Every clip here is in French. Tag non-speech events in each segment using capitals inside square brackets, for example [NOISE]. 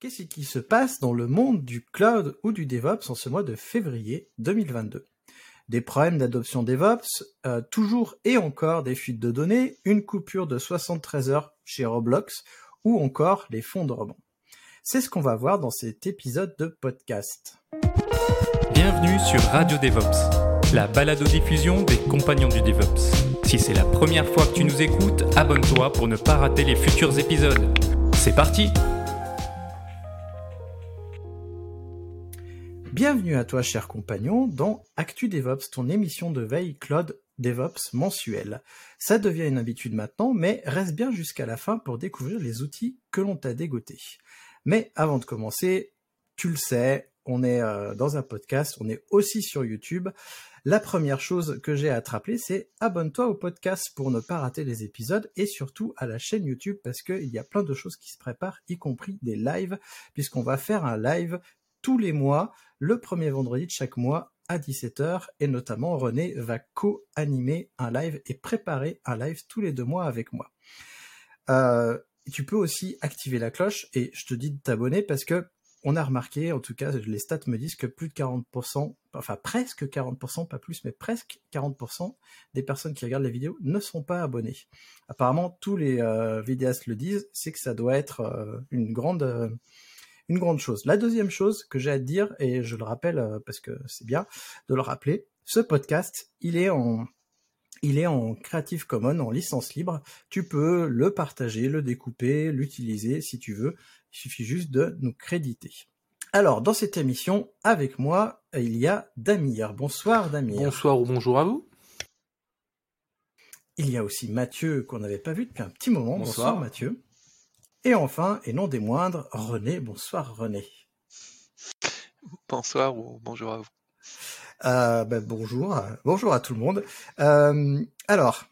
Qu'est-ce qui se passe dans le monde du cloud ou du DevOps en ce mois de février 2022 Des problèmes d'adoption DevOps, euh, toujours et encore des fuites de données, une coupure de 73 heures chez Roblox ou encore les fonds de rebond. C'est ce qu'on va voir dans cet épisode de podcast. Bienvenue sur Radio DevOps, la balado-diffusion des compagnons du DevOps. Si c'est la première fois que tu nous écoutes, abonne-toi pour ne pas rater les futurs épisodes. C'est parti Bienvenue à toi, cher compagnon, dans Actu DevOps, ton émission de veille Cloud DevOps mensuelle. Ça devient une habitude maintenant, mais reste bien jusqu'à la fin pour découvrir les outils que l'on t'a dégotés. Mais avant de commencer, tu le sais, on est euh, dans un podcast, on est aussi sur YouTube. La première chose que j'ai à te rappeler, c'est abonne-toi au podcast pour ne pas rater les épisodes et surtout à la chaîne YouTube parce qu'il y a plein de choses qui se préparent, y compris des lives, puisqu'on va faire un live tous les mois, le premier vendredi de chaque mois à 17h et notamment René va co-animer un live et préparer un live tous les deux mois avec moi. Euh, tu peux aussi activer la cloche et je te dis de t'abonner parce que on a remarqué, en tout cas, les stats me disent que plus de 40%, enfin presque 40%, pas plus, mais presque 40% des personnes qui regardent les vidéos ne sont pas abonnées. Apparemment, tous les euh, vidéastes le disent, c'est que ça doit être euh, une grande, une grande chose. La deuxième chose que j'ai à te dire, et je le rappelle euh, parce que c'est bien de le rappeler, ce podcast, il est en il est en Creative Commons, en licence libre. Tu peux le partager, le découper, l'utiliser si tu veux. Il suffit juste de nous créditer. Alors, dans cette émission, avec moi, il y a Damir. Bonsoir Damir. Bonsoir ou bonjour à vous. Il y a aussi Mathieu qu'on n'avait pas vu depuis un petit moment. Bonsoir. bonsoir Mathieu. Et enfin, et non des moindres, René. Bonsoir René. Bonsoir ou bonjour à vous. Euh, ben, bonjour, bonjour à tout le monde. Euh, alors,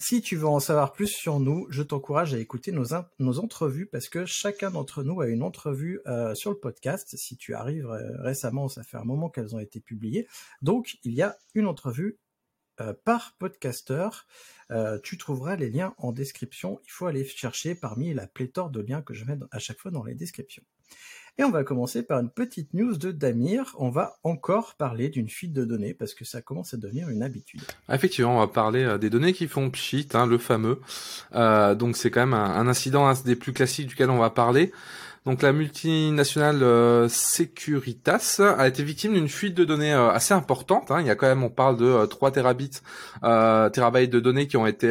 si tu veux en savoir plus sur nous, je t'encourage à écouter nos, nos entrevues parce que chacun d'entre nous a une entrevue euh, sur le podcast. Si tu arrives euh, récemment, ça fait un moment qu'elles ont été publiées. Donc, il y a une entrevue par podcaster. Euh, tu trouveras les liens en description. Il faut aller chercher parmi la pléthore de liens que je mets à chaque fois dans les descriptions. Et on va commencer par une petite news de Damir. On va encore parler d'une fuite de données parce que ça commence à devenir une habitude. Effectivement, on va parler euh, des données qui font pchit, hein, le fameux. Euh, donc c'est quand même un, incident des plus classiques duquel on va parler. Donc la multinationale euh, Securitas a été victime d'une fuite de données euh, assez importante. Hein. Il y a quand même, on parle de euh, 3 terabits, euh, terabytes de données qui ont été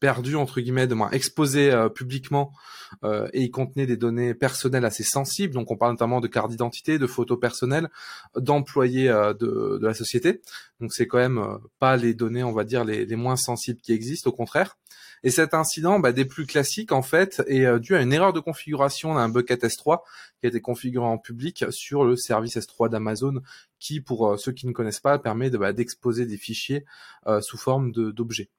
perdus entre guillemets, de moins exposés publiquement, et ils contenaient des données personnelles assez sensibles. Donc on parle notamment de cartes d'identité, de photos personnelles, d'employés de, la société. Donc c'est quand même pas les données, on va dire les moins sensibles qui existent, au contraire. Et cet incident, bah, des plus classiques en fait, est euh, dû à une erreur de configuration d'un bucket S3 qui a été configuré en public sur le service S3 d'Amazon, qui, pour euh, ceux qui ne connaissent pas, permet bah, d'exposer des fichiers euh, sous forme d'objets.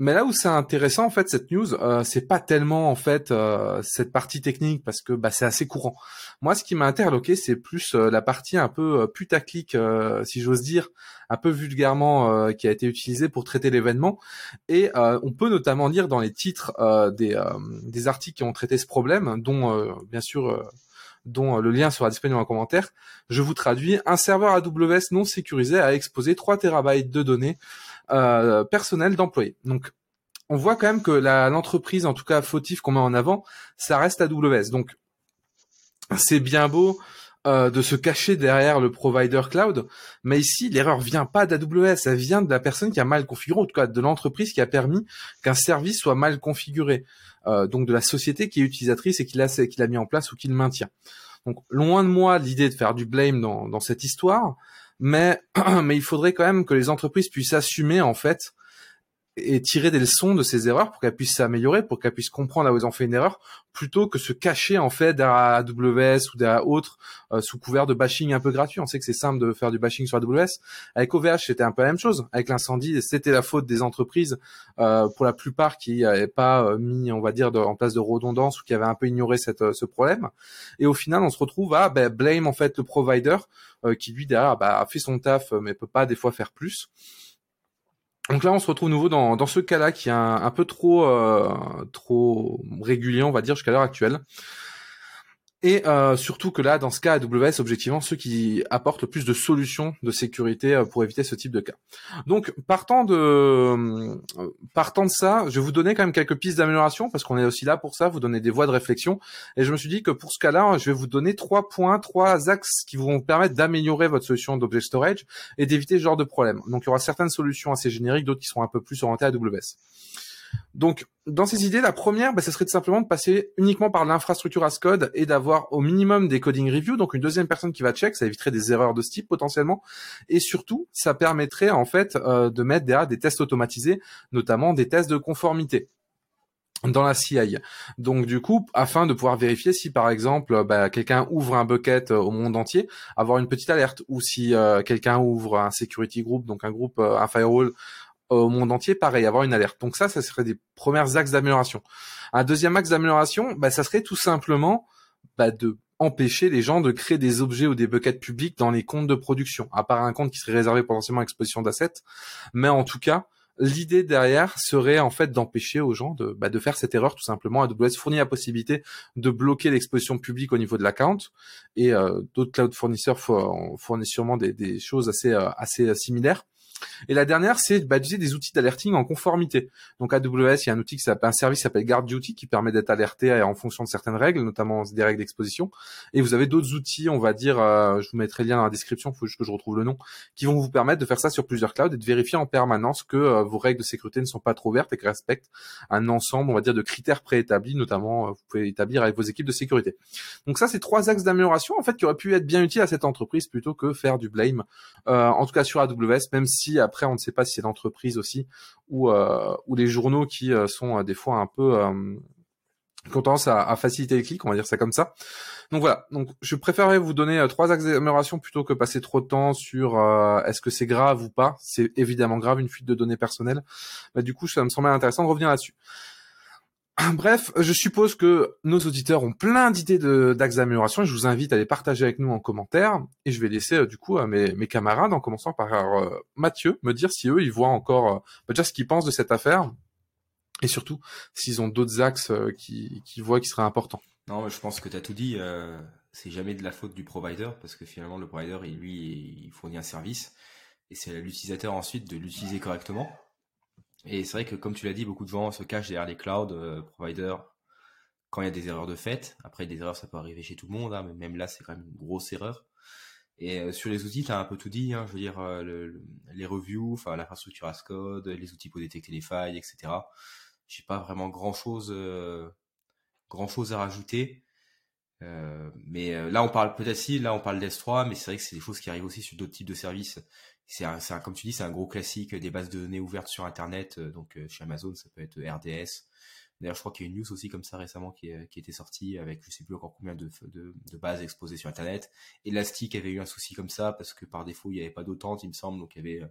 Mais là où c'est intéressant en fait cette news, euh, c'est pas tellement en fait euh, cette partie technique parce que bah, c'est assez courant. Moi, ce qui m'a interloqué, c'est plus euh, la partie un peu euh, putaclic, euh, si j'ose dire, un peu vulgairement qui a été utilisée pour traiter l'événement. Et on peut notamment lire dans les titres des, des articles qui ont traité ce problème, dont bien sûr dont le lien sera disponible en commentaire. Je vous traduis. Un serveur AWS non sécurisé a exposé 3 terabytes de données euh, personnelles d'employés. Donc, on voit quand même que l'entreprise, en tout cas fautif qu'on met en avant, ça reste AWS. Donc, c'est bien beau euh, de se cacher derrière le provider cloud, mais ici l'erreur vient pas d'AWS, elle vient de la personne qui a mal configuré, en tout cas de l'entreprise qui a permis qu'un service soit mal configuré, euh, donc de la société qui est utilisatrice et qui l'a qui mis en place ou qui le maintient. Donc loin de moi l'idée de faire du blame dans, dans cette histoire, mais [CLEARS THROAT] mais il faudrait quand même que les entreprises puissent assumer en fait et tirer des leçons de ces erreurs pour qu'elles puissent s'améliorer, pour qu'elles puissent comprendre là où elles ont fait une erreur, plutôt que se cacher en fait derrière AWS ou derrière autres euh, sous couvert de bashing un peu gratuit. On sait que c'est simple de faire du bashing sur AWS. Avec OVH, c'était un peu la même chose. Avec l'incendie, c'était la faute des entreprises euh, pour la plupart qui n'avaient pas euh, mis, on va dire, en place de redondance ou qui avaient un peu ignoré cette, ce problème. Et au final, on se retrouve à ben, blame en fait le provider qui lui derrière bah, a fait son taf mais peut pas des fois faire plus. Donc là, on se retrouve nouveau dans, dans ce cas-là qui est un, peu trop euh, trop régulier, on va dire, jusqu'à l'heure actuelle. Et euh, surtout que là, dans ce cas, AWS, objectivement, ceux qui apportent le plus de solutions de sécurité euh, pour éviter ce type de cas. Donc, partant de euh, partant de ça, je vais vous donner quand même quelques pistes d'amélioration parce qu'on est aussi là pour ça, vous donner des voies de réflexion. Et je me suis dit que pour ce cas-là, je vais vous donner trois points, trois axes qui vont vous permettre d'améliorer votre solution d'object storage et d'éviter ce genre de problème. Donc, il y aura certaines solutions assez génériques, d'autres qui seront un peu plus orientées à AWS. Donc, dans ces idées, la première, bah, ce serait simplement de passer uniquement par l'infrastructure as code et d'avoir au minimum des coding reviews, donc une deuxième personne qui va check, ça éviterait des erreurs de ce type potentiellement, et surtout, ça permettrait en fait euh, de mettre derrière des tests automatisés, notamment des tests de conformité dans la CI. Donc du coup, afin de pouvoir vérifier si par exemple bah, quelqu'un ouvre un bucket euh, au monde entier, avoir une petite alerte, ou si euh, quelqu'un ouvre un security group, donc un groupe, un firewall au monde entier, pareil, avoir une alerte. Donc ça, ça serait des premiers axes d'amélioration. Un deuxième axe d'amélioration, bah, ça serait tout simplement bah, de empêcher les gens de créer des objets ou des buckets publics dans les comptes de production, à part un compte qui serait réservé potentiellement à l'exposition d'assets. Mais en tout cas, l'idée derrière serait en fait d'empêcher aux gens de, bah, de faire cette erreur tout simplement. AWS fournit la possibilité de bloquer l'exposition publique au niveau de l'account et euh, d'autres cloud fournisseurs fournissent sûrement des, des choses assez, euh, assez euh, similaires. Et la dernière, c'est d'utiliser des outils d'alerting en conformité. Donc AWS, il y a un outil qui s'appelle un service qui s'appelle Guard Duty qui permet d'être alerté euh, en fonction de certaines règles, notamment des règles d'exposition. Et vous avez d'autres outils, on va dire, euh, je vous mettrai le lien dans la description, il faut juste que je retrouve le nom, qui vont vous permettre de faire ça sur plusieurs clouds et de vérifier en permanence que euh, vos règles de sécurité ne sont pas trop vertes et qu'elles respectent un ensemble, on va dire, de critères préétablis, notamment vous pouvez établir avec vos équipes de sécurité. Donc ça, c'est trois axes d'amélioration en fait qui auraient pu être bien utiles à cette entreprise plutôt que faire du blame. en tout cas sur AWS, même si après on ne sait pas si c'est l'entreprise aussi ou euh, ou les journaux qui euh, sont euh, des fois un peu qui ont tendance à, faciliter les clics, on va dire ça comme ça. Donc voilà, donc je préférerais vous donner trois axes plutôt que passer trop de temps sur est-ce que c'est grave ou pas. C'est évidemment grave une fuite de données personnelles. Bah, du coup, ça me semblait intéressant de revenir là-dessus. [CLEARS THROAT] Bref, je suppose que nos auditeurs ont plein d'idées d'axes d'amélioration et je vous invite à les partager avec nous en commentaire. Et je vais laisser euh, du coup à mes, camarades, en commençant par euh, Mathieu, me dire si eux, ils voient encore euh, bah, déjà ce qu'ils pensent de cette affaire et surtout s'ils ont d'autres axes qui, qui voient qui seraient importants. Non, je pense que tu as tout dit. c'est jamais de la faute du provider parce que finalement, le provider, il, lui, il fournit un service et c'est à l'utilisateur ensuite de l'utiliser correctement. Et c'est vrai que, comme tu l'as dit, beaucoup de gens se cachent derrière les cloud euh, providers quand il y a des erreurs de fait. Après, des erreurs, ça peut arriver chez tout le monde, hein, mais même là, c'est quand même une grosse erreur. Et euh, sur les outils, tu as un peu tout dit. Hein, je veux dire, euh, les reviews, enfin l'infrastructure as code, les outils pour détecter les failles, etc. J'ai pas vraiment grand chose, grand chose à rajouter. Mais là, on parle peut-être si, là, on parle d'S3, mais c'est vrai que c'est des choses qui arrivent aussi sur d'autres types de services c'est un, un, comme tu dis, c'est un gros classique des bases de données ouvertes sur Internet. Euh, donc euh, chez Amazon, ça peut être RDS. D'ailleurs, je crois qu'il y a une news aussi comme ça récemment qui, qui était sortie avec je sais plus encore combien de, de, de, bases exposées sur Internet. Elastic avait eu un souci comme ça parce que par défaut, il n'y avait pas d'autant, il me semble. Donc il y avait euh,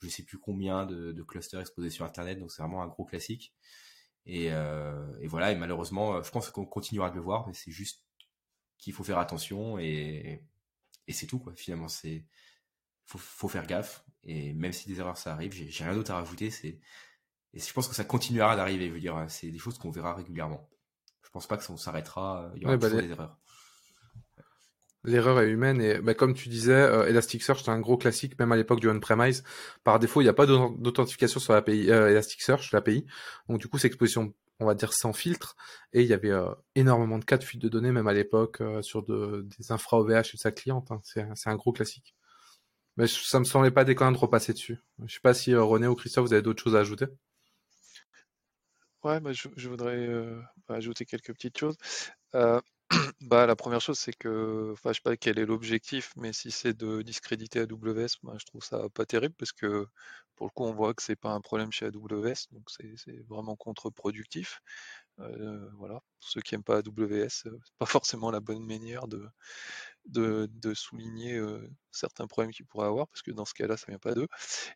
je sais plus combien de, de clusters exposés sur Internet. Donc c'est vraiment un gros classique. Et, euh, et voilà, et malheureusement, je pense qu'on continuera de le voir, mais c'est juste qu'il faut faire attention et, et c'est tout quoi. Finalement, c'est faut, faut faire gaffe. Et même si des erreurs ça arrive, j'ai rien d'autre à rajouter. C'est et je pense que ça continuera d'arriver. Je veux dire, c'est des choses qu'on verra régulièrement. Je pense pas que ça s'arrêtera. Il y aura bah, des erreurs. L'erreur est humaine et bah, comme tu disais, euh, Elasticsearch c'est un gros classique même à l'époque du on-premise. Par défaut, il n'y a pas d'authentification sur l'API euh, Elasticsearch, l'API. Donc du coup, c'est exposition, on va dire sans filtre. Et il y avait euh, énormément de cas de fuite de données même à l'époque euh, sur de, des infra OVH et de sa cliente. Hein. C'est un gros classique. Mais ça me semblait pas déconnant de repasser dessus. Je sais pas si euh, René ou Christophe, vous avez d'autres choses à ajouter? Ouais, je, voudrais ajouter quelques petites choses. Euh, [CLEARS THROAT] bah, la première chose, c'est que, enfin, je sais pas quel est l'objectif, mais si c'est de discréditer AWS, bah, je trouve ça pas terrible parce que pour le coup, on voit que c'est pas un problème chez AWS, donc c'est vraiment contre-productif. voilà, pour ceux qui n'aiment pas AWS, c'est pas forcément la bonne manière de, de, souligner certains problèmes qu'ils pourraient avoir, parce que dans ce cas-là, ça vient pas d'eux.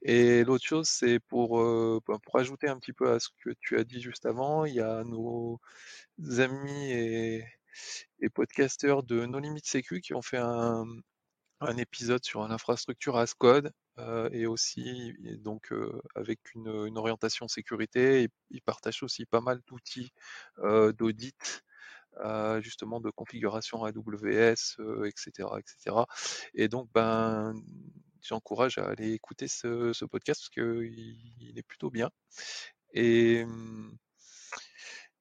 Et l'autre chose, c'est pour, ben, pour ajouter un petit peu à ce que tu as dit juste avant, il y a nos amis et, et podcasteurs de No Limit Sécu qui ont fait un, un épisode sur l'infrastructure as code et aussi donc avec une, orientation sécurité. Ils partagent aussi pas mal d'outils d'audit, justement de configuration AWS, etc., etc. Et donc ben j'encourage à aller écouter ce, podcast parce qu'il il est plutôt bien. Et, mmh,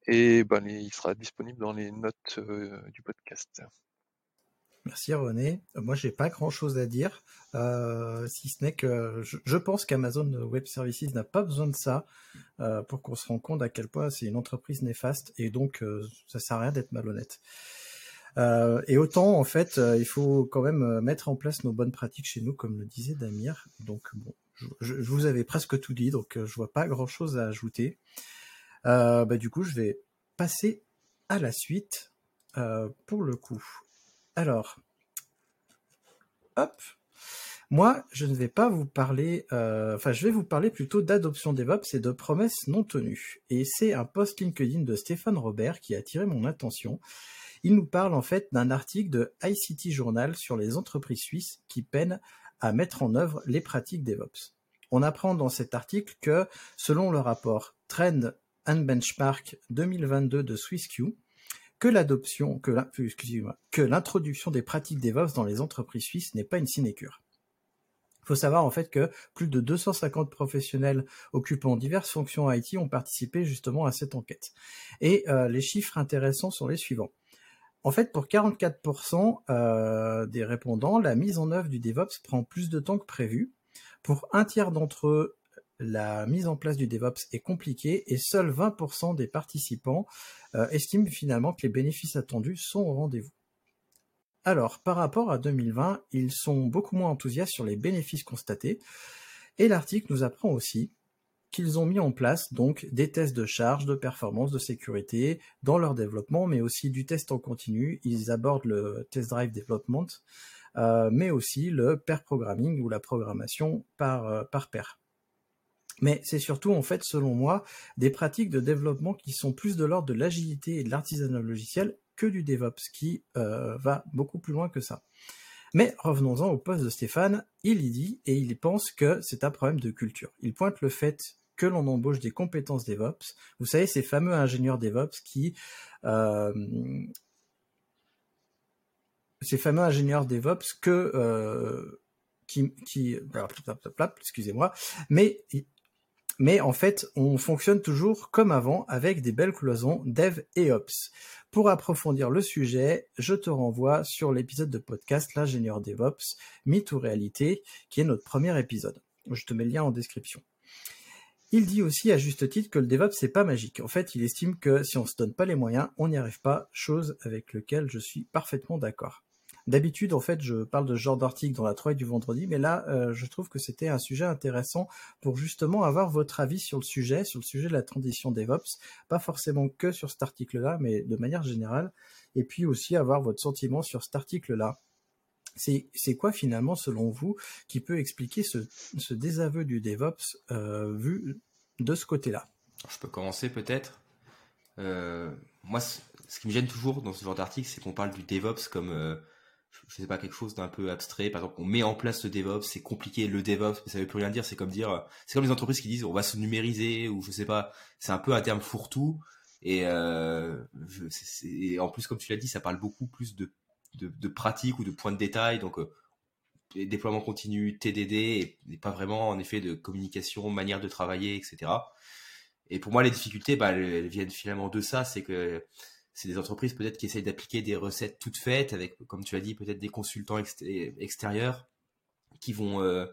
et ben, il sera disponible dans les notes du podcast. Merci René. Euh, moi, j'ai pas grand-chose à dire, euh, si ce n'est que je, pense qu'Amazon Web Services n'a pas besoin de ça euh, pour qu'on se rende compte à quel point c'est une entreprise néfaste et donc ça sert à rien d'être malhonnête. et autant, en fait, il faut quand même mettre en place nos bonnes pratiques chez nous, comme le disait Damir. Donc bon, je, vous avais presque tout dit, donc je vois pas grand-chose à ajouter. Bah, du coup, je vais passer à la suite pour le coup. Alors, hop. Moi, je ne vais pas vous parler, euh, enfin, je vais vous parler plutôt d'adoption DevOps et de promesses non tenues. Et c'est un post LinkedIn de Stéphane Robert qui a attiré mon attention. Il nous parle en fait d'un article de ICT Journal sur les entreprises suisses qui peinent à mettre en œuvre les pratiques DevOps. On apprend dans cet article que, selon le rapport Trend and Benchmark 2022 de SwissQ, que l'adoption, que l'introduction des pratiques DevOps dans les entreprises suisses n'est pas une sinécure. Il faut savoir en fait que plus de 250 professionnels occupant diverses fonctions IT ont participé justement à cette enquête. Et euh, les chiffres intéressants sont les suivants. En fait, pour 44% euh, des répondants, la mise en œuvre du DevOps prend plus de temps que prévu. Pour un tiers d'entre eux, la mise en place du DevOps est compliquée et seuls 20% des participants euh, estiment finalement que les bénéfices attendus sont au rendez-vous. Alors, par rapport à 2020, ils sont beaucoup moins enthousiastes sur les bénéfices constatés, et l'article nous apprend aussi qu'ils ont mis en place donc des tests de charge, de performance, de sécurité dans leur développement, mais aussi du test en continu. Ils abordent le test drive development, euh, mais aussi le pair programming ou la programmation par, euh, par pair. Mais c'est surtout, en fait, selon moi, des pratiques de développement qui sont plus de l'ordre de l'agilité et de l'artisanat logiciel que du DevOps, qui euh, va beaucoup plus loin que ça. Mais revenons-en au poste de Stéphane, il y dit et il pense que c'est un problème de culture. Il pointe le fait que l'on embauche des compétences DevOps. Vous savez, ces fameux ingénieurs DevOps qui... Euh, ces fameux ingénieurs DevOps que... Euh, qui, qui excusez-moi, mais mais en fait, on fonctionne toujours comme avant avec des belles cloisons dev et ops. Pour approfondir le sujet, je te renvoie sur l'épisode de podcast L'ingénieur DevOps, mythe ou réalité, qui est notre premier épisode. Je te mets le lien en description. Il dit aussi à juste titre que le DevOps c'est pas magique. En fait, il estime que si on se donne pas les moyens, on n'y arrive pas, chose avec laquelle je suis parfaitement d'accord. D'habitude, en fait, je parle de ce genre d'article dans la Troie du vendredi, mais là, euh, je trouve que c'était un sujet intéressant pour justement avoir votre avis sur le sujet, sur le sujet de la transition DevOps, pas forcément que sur cet article-là, mais de manière générale, et puis aussi avoir votre sentiment sur cet article-là. C'est quoi finalement, selon vous, qui peut expliquer ce, désaveu du DevOps euh, vu de ce côté-là? Je peux commencer peut-être. Euh, moi, ce qui me gêne toujours dans ce genre d'article, c'est qu'on parle du DevOps comme je sais pas, quelque chose d'un peu abstrait. Par exemple, on met en place le DevOps, c'est compliqué le DevOps, mais ça veut plus rien dire. C'est comme dire, c'est comme les entreprises qui disent on va se numériser ou je sais pas. C'est un peu un terme fourre-tout. Et, euh, en plus, comme tu l'as dit, ça parle beaucoup plus de, de, de pratiques ou de points de détail. Donc, euh, déploiement continu, TDD, et, pas vraiment en effet de communication, manière de travailler, etc. Et pour moi, les difficultés, bah, elles viennent finalement de ça. C'est que c'est des entreprises peut-être qui essayent d'appliquer des recettes toutes faites avec, comme tu as dit, peut-être des consultants extérieurs qui vont, euh,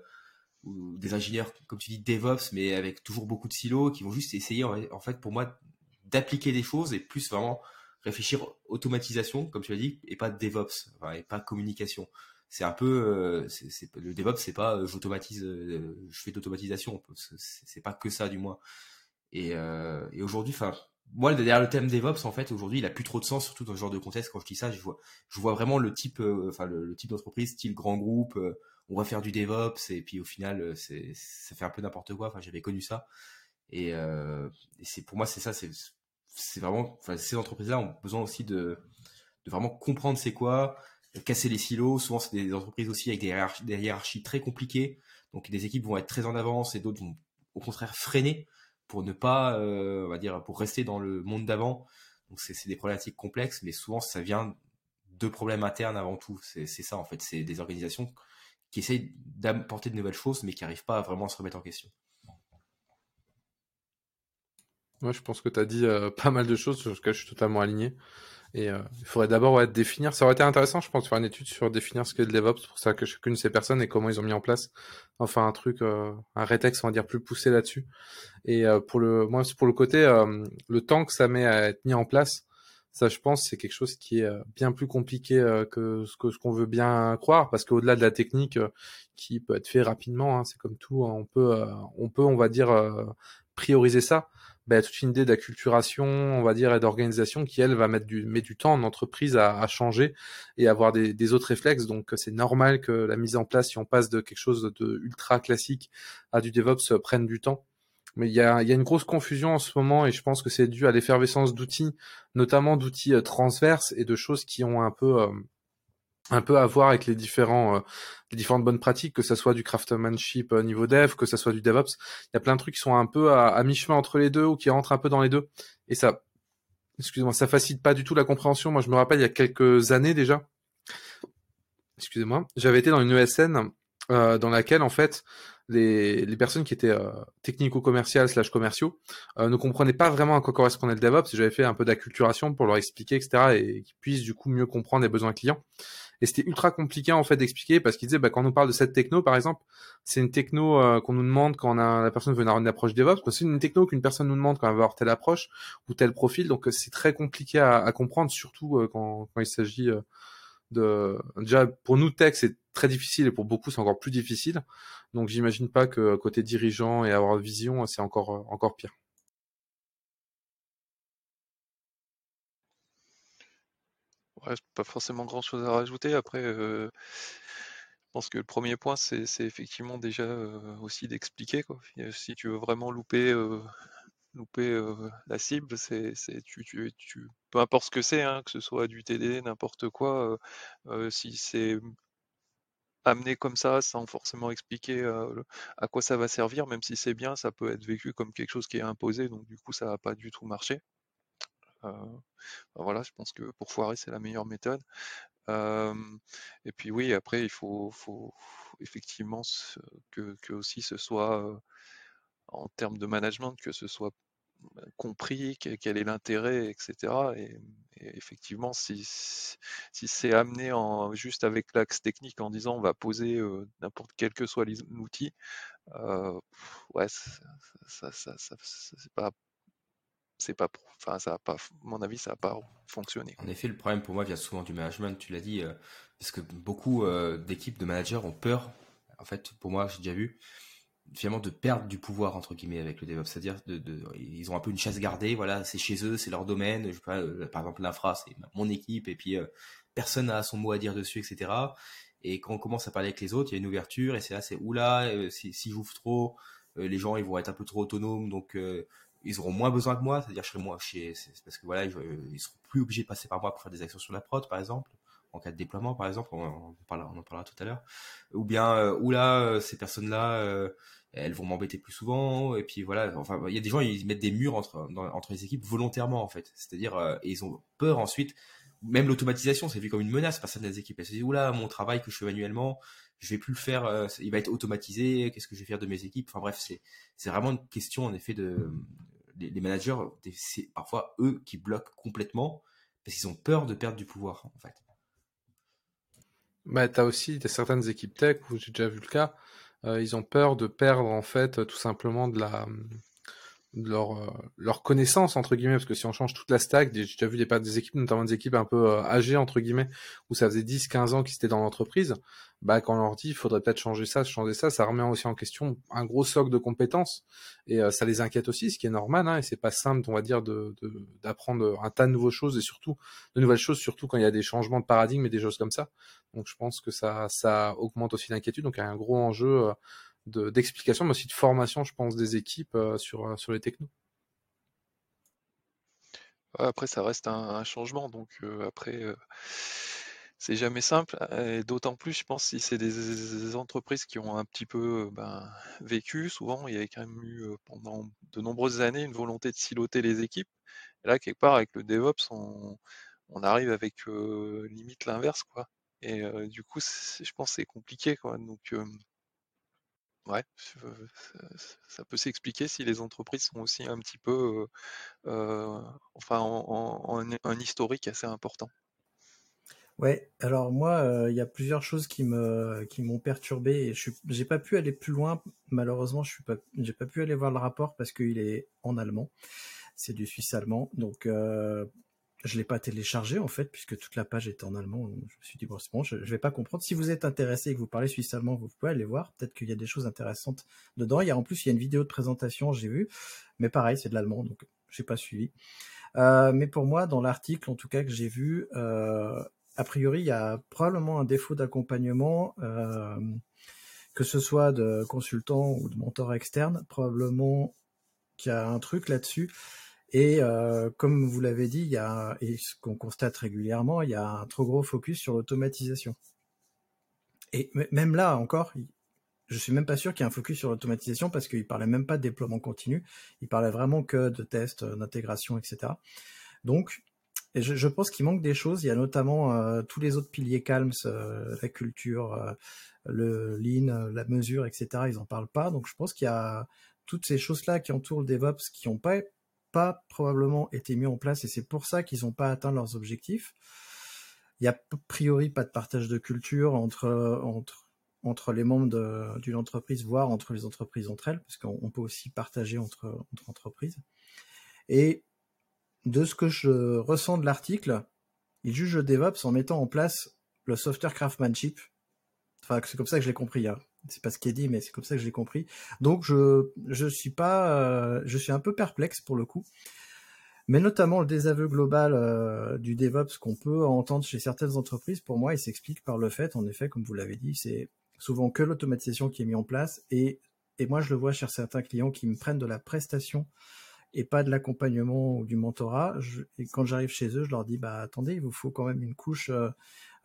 ou des ingénieurs, comme tu dis, DevOps, mais avec toujours beaucoup de silos, qui vont juste essayer, en fait, pour moi, d'appliquer des choses et plus vraiment réfléchir automatisation, comme tu as dit, et pas DevOps, et pas communication. c'est un peu, c'est le DevOps, c'est pas j'automatise, je fais d'automatisation, c'est pas que ça du moins. Et, et aujourd'hui, enfin, moi derrière le thème DevOps, en fait, aujourd'hui, il a plus trop de sens, surtout dans ce genre de contexte. Quand je dis ça, je vois, je vois vraiment le type, enfin le, type d'entreprise, style grand groupe. on va faire du DevOps et puis au final, c'est, ça fait un peu n'importe quoi. Enfin, j'avais connu ça. Et, euh, c'est pour moi, c'est ça, c'est c'est vraiment, ces entreprises-là ont besoin aussi de, de vraiment comprendre c'est quoi, casser les silos. Souvent, c'est des entreprises aussi avec des hiérarchies, des hiérarchies, très compliquées. Donc, des équipes vont être très en avance et d'autres vont au contraire freiner pour ne pas, euh, on va dire, pour rester dans le monde d'avant. Donc, c'est des problématiques complexes, mais souvent, ça vient de problèmes internes avant tout. C'est ça, en fait. C'est des organisations qui essayent d'apporter de nouvelles choses, mais qui n'arrivent pas à vraiment se remettre en question. Moi, je pense que tu as dit euh, pas mal de choses sur lesquelles je suis totalement aligné. Et euh, il faudrait d'abord ouais, définir. Ça aurait été intéressant, je pense, de faire une étude sur définir ce qu'est le DevOps pour ça que chacune de ces personnes et comment ils ont mis en place. Enfin, un truc, euh, un rétex, on va dire, plus poussé là-dessus. Et pour le, moi, pour le côté, le temps que ça met à être mis en place, ça, je pense, c'est quelque chose qui est bien plus compliqué que ce ce qu'on veut bien croire, parce qu'au-delà de la technique qui peut être fait rapidement, hein, c'est comme tout, hein, on peut, on peut, on va dire, prioriser ça bah, toute une idée d'acculturation, on va dire, et d'organisation qui, elle, va mettre du, met du temps en entreprise à, changer et avoir des, autres réflexes. Donc, c'est normal que la mise en place, si on passe de quelque chose de ultra classique à du DevOps, prenne du temps. Mais il y a, y a, une grosse confusion en ce moment et je pense que c'est dû à l'effervescence d'outils, notamment d'outils euh, transverses et de choses qui ont un peu... Euh, un peu à voir avec les différents euh, les différentes bonnes pratiques que ça soit du craftsmanship euh, niveau dev que ça soit du DevOps il y a plein de trucs qui sont un peu à, mi-chemin entre les deux ou qui rentrent un peu dans les deux et ça excusez-moi ça facilite pas du tout la compréhension moi je me rappelle il y a quelques années déjà excusez-moi j'avais été dans une ESN euh, dans laquelle en fait les, les personnes qui étaient technico-commerciales slash commerciaux ne comprenaient pas vraiment à quoi correspondait le DevOps. J'avais fait un peu d'acculturation pour leur expliquer, etc. et qu'ils puissent du coup mieux comprendre les besoins clients. Et c'était ultra compliqué en fait d'expliquer parce qu'ils disaient bah, quand on parle de cette techno par exemple, c'est une techno euh, qu'on nous demande quand la personne veut avoir une approche DevOps. C'est une techno qu'une personne nous demande quand elle veut avoir telle approche ou tel profil. Donc euh, c'est très compliqué à, comprendre, surtout euh, quand, il s'agit de déjà pour nous tech c'est très difficile et pour beaucoup c'est encore plus difficile. Donc j'imagine pas que côté dirigeant et avoir vision c'est encore encore pire. Pas forcément grand chose à rajouter. Après, je pense que le premier point, c'est effectivement déjà aussi d'expliquer. Quoi. Si tu veux vraiment louper, la cible, tu, peu importe ce que c'est, hein, que ce soit du TD, n'importe quoi, si c'est amené comme ça, sans forcément expliquer à quoi ça va servir, même si c'est bien, ça peut être vécu comme quelque chose qui est imposé, donc du coup, ça va pas du tout marcher. Euh, bah, voilà, je pense que pour foirer, c'est la meilleure méthode. et puis oui, après, il faut, faut effectivement que, que, aussi ce soit en termes de management, que ce soit bah, compris, quel est l'intérêt, etc. Et, effectivement, si, si c'est amené en, juste avec l'axe technique en disant on va poser n'importe quel que soit l'outil, euh, ouais, ça, ça, ça c'est pas c'est pas, enfin, ça a pas, mon avis, ça n'a pas fonctionné. En effet, le problème pour moi vient souvent du management, tu l'as dit, euh, parce que beaucoup euh, d'équipes de managers ont peur. En fait, pour moi, j'ai déjà vu, finalement, de perdre du pouvoir, entre guillemets, avec le DevOps. C'est-à-dire, ils ont un peu une chasse gardée, voilà, c'est chez eux, c'est leur domaine. Euh, par exemple, l'infra, c'est mon équipe, et puis personne n'a son mot à dire dessus, etc. Et quand on commence à parler avec les autres, il y a une ouverture, et c'est là, c'est oula, si j'ouvre trop, les gens, ils vont être un peu trop autonomes, donc ils auront moins besoin que moi, c'est-à-dire je serai moins chez, parce que voilà, ils, seront plus obligés de passer par moi pour faire des actions sur la prod, par exemple, en cas de déploiement, par exemple, on, en, parlera, on en parlera tout à l'heure, ou bien, euh, ou là, euh, ces personnes-là, euh, elles vont m'embêter plus souvent, et puis voilà, enfin, il y a des gens, ils mettent des murs entre, entre les équipes volontairement, en fait, c'est-à-dire, ils ont peur ensuite, même l'automatisation, c'est vu comme une menace par certaines équipes. Elles se disent, oula, mon travail que je fais manuellement, je vais plus le faire, il va être automatisé, qu'est-ce que je vais faire de mes équipes? Enfin bref, c'est c'est vraiment une question en effet de les, managers, c'est parfois eux qui bloquent complètement parce qu'ils ont peur de perdre du pouvoir, en fait. Bah, tu as aussi certaines équipes tech où j'ai déjà vu le cas, euh, ils ont peur de perdre en fait tout simplement de la leur euh, leur connaissance entre guillemets parce que si on change toute la stack j'ai déjà vu des des équipes notamment des équipes un peu euh, âgées entre guillemets où ça faisait 10 15 ans qu'ils étaient dans l'entreprise bah quand on leur dit il faudrait peut-être changer ça changer ça ça remet aussi en question un gros socle de compétences. Et euh, ça les inquiète aussi ce qui est normal hein, et c'est pas simple on va dire de d'apprendre un tas de nouvelles choses et surtout de nouvelles choses surtout quand il y a des changements de paradigme et des choses comme ça. Donc je pense que ça ça augmente aussi l'inquiétude donc il y a un gros enjeu d'explication, mais aussi de formation, je pense, des équipes euh, sur, euh, sur les technos. Après, ça reste un, changement, donc euh, après, c'est jamais simple, et d'autant plus, je pense, si c'est des, entreprises qui ont un petit peu ben, vécu, souvent, il y a quand même eu pendant de nombreuses années une volonté de siloter les équipes. Là, quelque part, avec le DevOps, on, on arrive avec limite l'inverse, quoi. Et du coup, je pense c'est compliqué, quoi. Donc, Ouais, ça peut s'expliquer si les entreprises sont aussi un petit peu, enfin, en, un historique assez important. Ouais, alors moi, il y a plusieurs choses qui me qui m'ont perturbé et je j'ai pas pu aller plus loin. Malheureusement, je suis pas j'ai pas pu aller voir le rapport parce qu'il est en allemand. C'est du suisse allemand, donc je l'ai pas téléchargé en fait puisque toute la page était en allemand. Je me suis dit bon c'est bon, je, je vais pas comprendre. Si vous êtes intéressé et que vous parlez suisse allemand, vous pouvez aller voir. Peut-être qu'il y a des choses intéressantes dedans. Il y a en plus il y a une vidéo de présentation, j'ai vu, mais pareil c'est de l'allemand donc j'ai pas suivi. Euh, mais pour moi dans l'article en tout cas que j'ai vu, euh, a priori il y a probablement un défaut d'accompagnement. Euh, que ce soit de consultant ou de mentor externe, probablement qu'il y a un truc là-dessus. Et euh, comme vous l'avez dit, il y a, et ce qu'on constate régulièrement, il y a un trop gros focus sur l'automatisation. Et même là encore, je suis même pas sûr qu'il y ait un focus sur l'automatisation parce qu'il parlait même pas de déploiement continu, il parlait vraiment que de tests, euh, d'intégration, etc. Donc, je, pense qu'il manque des choses. Il y a notamment euh, tous les autres piliers calmes, euh, la culture, le lean, la mesure, etc. Ils en parlent pas. Donc, je pense qu'il y a toutes ces choses-là qui entourent le DevOps qui n'ont pas pas probablement été mis en place et c'est pour ça qu'ils n'ont pas atteint leurs objectifs. Il y a a priori pas de partage de culture entre, entre, entre les membres d'une entreprise, voire entre les entreprises entre elles, parce qu'on peut aussi partager entre, entre entreprises. Et de ce que je ressens de l'article, il juge le DevOps en mettant en place le software craftsmanship. Enfin, c'est comme ça que je l'ai compris. Hein c'est pas ce qui est dit, mais c'est comme ça que je l'ai compris. Donc je je suis pas, euh, je suis un peu perplexe pour le coup, mais notamment le désaveu global euh, du DevOps qu'on peut entendre chez certaines entreprises. Pour moi, il s'explique par le fait, en effet, comme vous l'avez dit, c'est souvent que l'automatisation qui est mise en place et et moi je le vois chez certains clients qui me prennent de la prestation et pas de l'accompagnement ou du mentorat. et quand j'arrive chez eux, je leur dis bah attendez, il vous faut quand même une couche euh,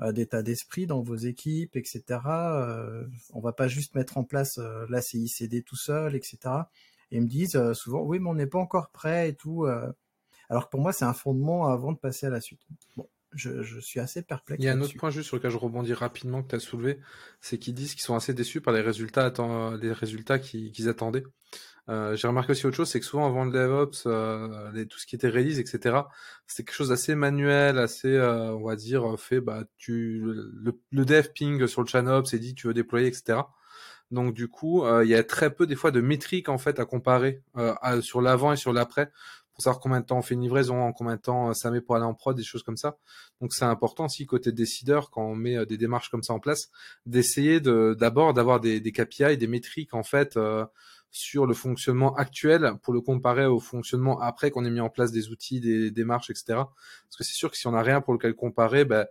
d'état d'esprit dans vos équipes, etc. Euh, on va pas juste mettre en place euh, la CICD tout seul, etc. Et ils me disent souvent, oui, mais on n'est pas encore prêt et tout. alors que pour moi, c'est un fondement avant de passer à la suite. Bon, je, je, suis assez perplexe. Il y a un autre point juste sur lequel je rebondis rapidement que tu as soulevé, c'est qu'ils disent qu'ils sont assez déçus par les résultats, les résultats qu'ils attendaient. Euh, j'ai remarqué aussi autre chose, c'est que souvent avant le DevOps, euh, les, tout ce qui était release, etc., c'était quelque chose d'assez manuel, assez, euh, on va dire, fait, bah, tu, le, le dev ping sur le chanops et dit tu veux déployer, etc. Donc du coup, euh, il y a très peu des fois de métriques en fait à comparer sur l'avant et sur l'après pour savoir combien de temps on fait une livraison, en combien de temps ça met pour aller en prod, des choses comme ça. Donc c'est important aussi côté décideur quand on met des démarches comme ça en place, d'essayer de d'abord d'avoir des, des KPI, des métriques en fait sur le fonctionnement actuel pour le comparer au fonctionnement après qu'on ait mis en place des outils, des démarches, etc. Parce que c'est sûr que si on n'a rien pour lequel comparer, ben,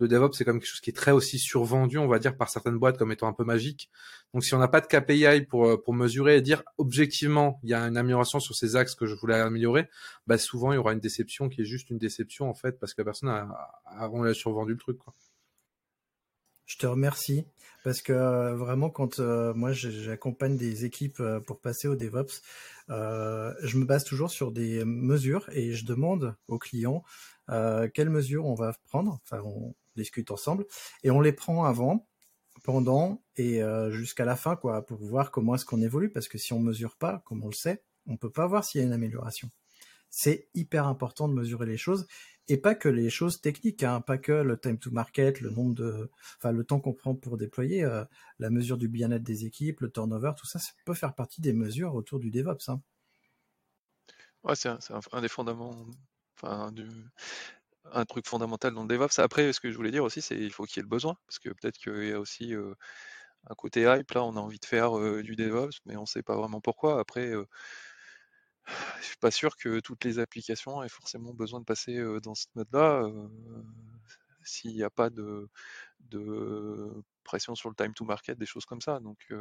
le DevOps c'est comme quelque chose qui est très aussi survendu, on va dire, par certaines boîtes comme étant un peu magique. Donc si on n'a pas de KPI pour euh, pour mesurer et dire objectivement il y a une amélioration sur ces axes que je voulais améliorer, bah souvent il y aura une déception qui est juste une déception en fait parce que la personne a, a on a survendu le truc. Quoi. Je te remercie parce que euh, vraiment quand euh, moi j'accompagne des équipes euh, pour passer au DevOps, je me base toujours sur des mesures et je demande aux clients quelles mesures on va prendre. Enfin, on discute ensemble et on les prend avant, pendant et jusqu'à la fin quoi pour voir comment est-ce qu'on évolue parce que si on mesure pas, comme on le sait, on peut pas voir s'il y a une amélioration. C'est hyper important de mesurer les choses et pas que les choses techniques, hein, pas que le time to market, le nombre de, enfin le temps qu'on prend pour déployer, euh, la mesure du bien-être des équipes, le turnover, tout ça, ça peut faire partie des mesures autour du DevOps. Hein. Ouais, c'est un, des fondaments, enfin, un truc fondamental dans le DevOps. Après, ce que je voulais dire aussi, c'est qu'il faut qu'il y ait le besoin, parce que peut-être qu'il y a aussi euh, un côté hype. Là, on a envie de faire euh, du DevOps, mais on ne sait pas vraiment pourquoi. Après, je suis pas sûr que toutes les applications aient forcément besoin de passer dans ce mode-là s'il n'y a pas de, pression sur le time to market, des choses comme ça. Donc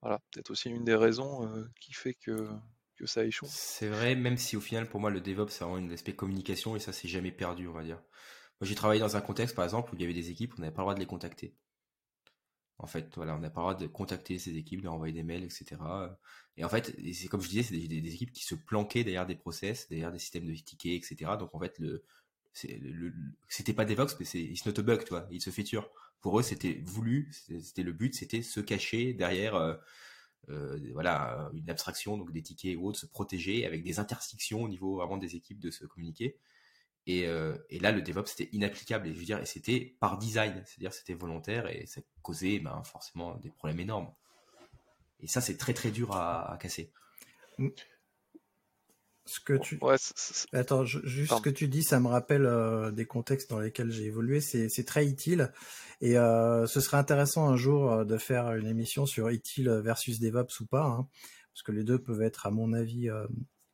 voilà, peut-être aussi une des raisons qui fait que ça échoue. C'est vrai, même si au final, pour moi, le DevOps, c'est vraiment aspect communication et ça, c'est jamais perdu, on va dire. Moi, j'ai travaillé dans un contexte, par exemple, où il y avait des équipes, on n'avait pas le droit de les contacter. En fait, voilà, on n'a pas le droit de contacter ces équipes, de leur envoyer des mails, etc. Et en fait, c'est comme je disais, c'est des, équipes qui se planquaient derrière des process, derrière des systèmes de tickets, etc. Donc en fait, le, c'était pas DevOps, mais c'est it's not a bug, tu vois, il se feature. Pour eux, c'était voulu, c'était le but, c'était se cacher derrière euh, euh, voilà, une abstraction, donc des tickets ou autres, se protéger avec des intersections au niveau vraiment des équipes de se communiquer. Et, euh, et là, le DevOps, c'était inapplicable. Et je veux dire, et c'était par design, c'est-à-dire c'était volontaire et ça causait ben, forcément des problèmes énormes. Et ça, c'est très très dur à, à casser. Mm. Ce que tu... Attends, juste ce que tu dis, ça me rappelle euh, des contextes dans lesquels j'ai évolué. C'est très utile. Et euh, ce serait intéressant un jour euh, de faire une émission sur utile versus DevOps ou pas. Hein, parce que les deux peuvent être, à mon avis,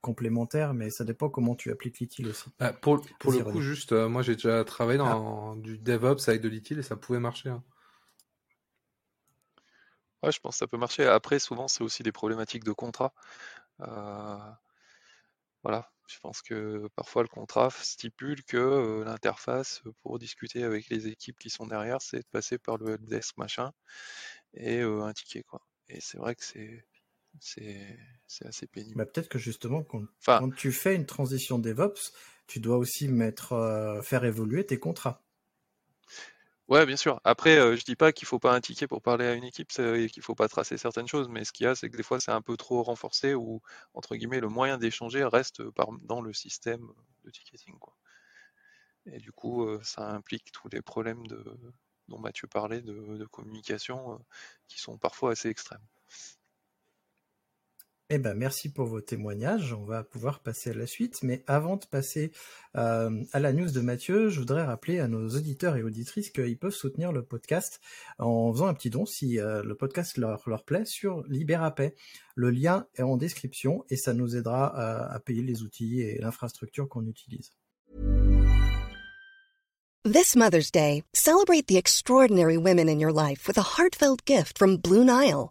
complémentaires, mais ça dépend comment tu appliques l'utile aussi. Bah, pour pour le coup, juste, moi j'ai déjà travaillé dans ah. du DevOps avec de l'utile et ça pouvait marcher. Hein. Ouais, je pense que ça peut marcher. Après, souvent, c'est aussi des problématiques de contrat. Voilà, je pense que parfois le contrat stipule que l'interface pour discuter avec les équipes qui sont derrière, c'est de passer par le helpdesk machin et un ticket quoi. Et c'est vrai que c'est c'est assez pénible. Bah, peut-être que justement quand, quand, tu fais une transition DevOps, tu dois aussi mettre faire évoluer tes contrats. Ouais, bien sûr. Après, euh, je dis pas qu'il faut pas un ticket pour parler à une équipe et qu'il faut pas tracer certaines choses, mais ce qu'il y a, c'est que des fois, c'est un peu trop renforcé ou, entre guillemets, le moyen d'échanger reste par, dans le système de ticketing. Quoi. Et du coup, euh, ça implique tous les problèmes de, dont Mathieu parlait de, de communication euh, qui sont parfois assez extrêmes. Eh ben, merci pour vos témoignages. On va pouvoir passer à la suite. Mais avant de passer euh, à la news de Mathieu, je voudrais rappeler à nos auditeurs et auditrices qu'ils peuvent soutenir le podcast en faisant un petit don si euh, le podcast leur, plaît sur Libérapay. Le lien est en description et ça nous aidera à, à payer les outils et l'infrastructure qu'on utilise. This Mother's Day, celebrate the extraordinary women in your life with a heartfelt gift from Blue Nile.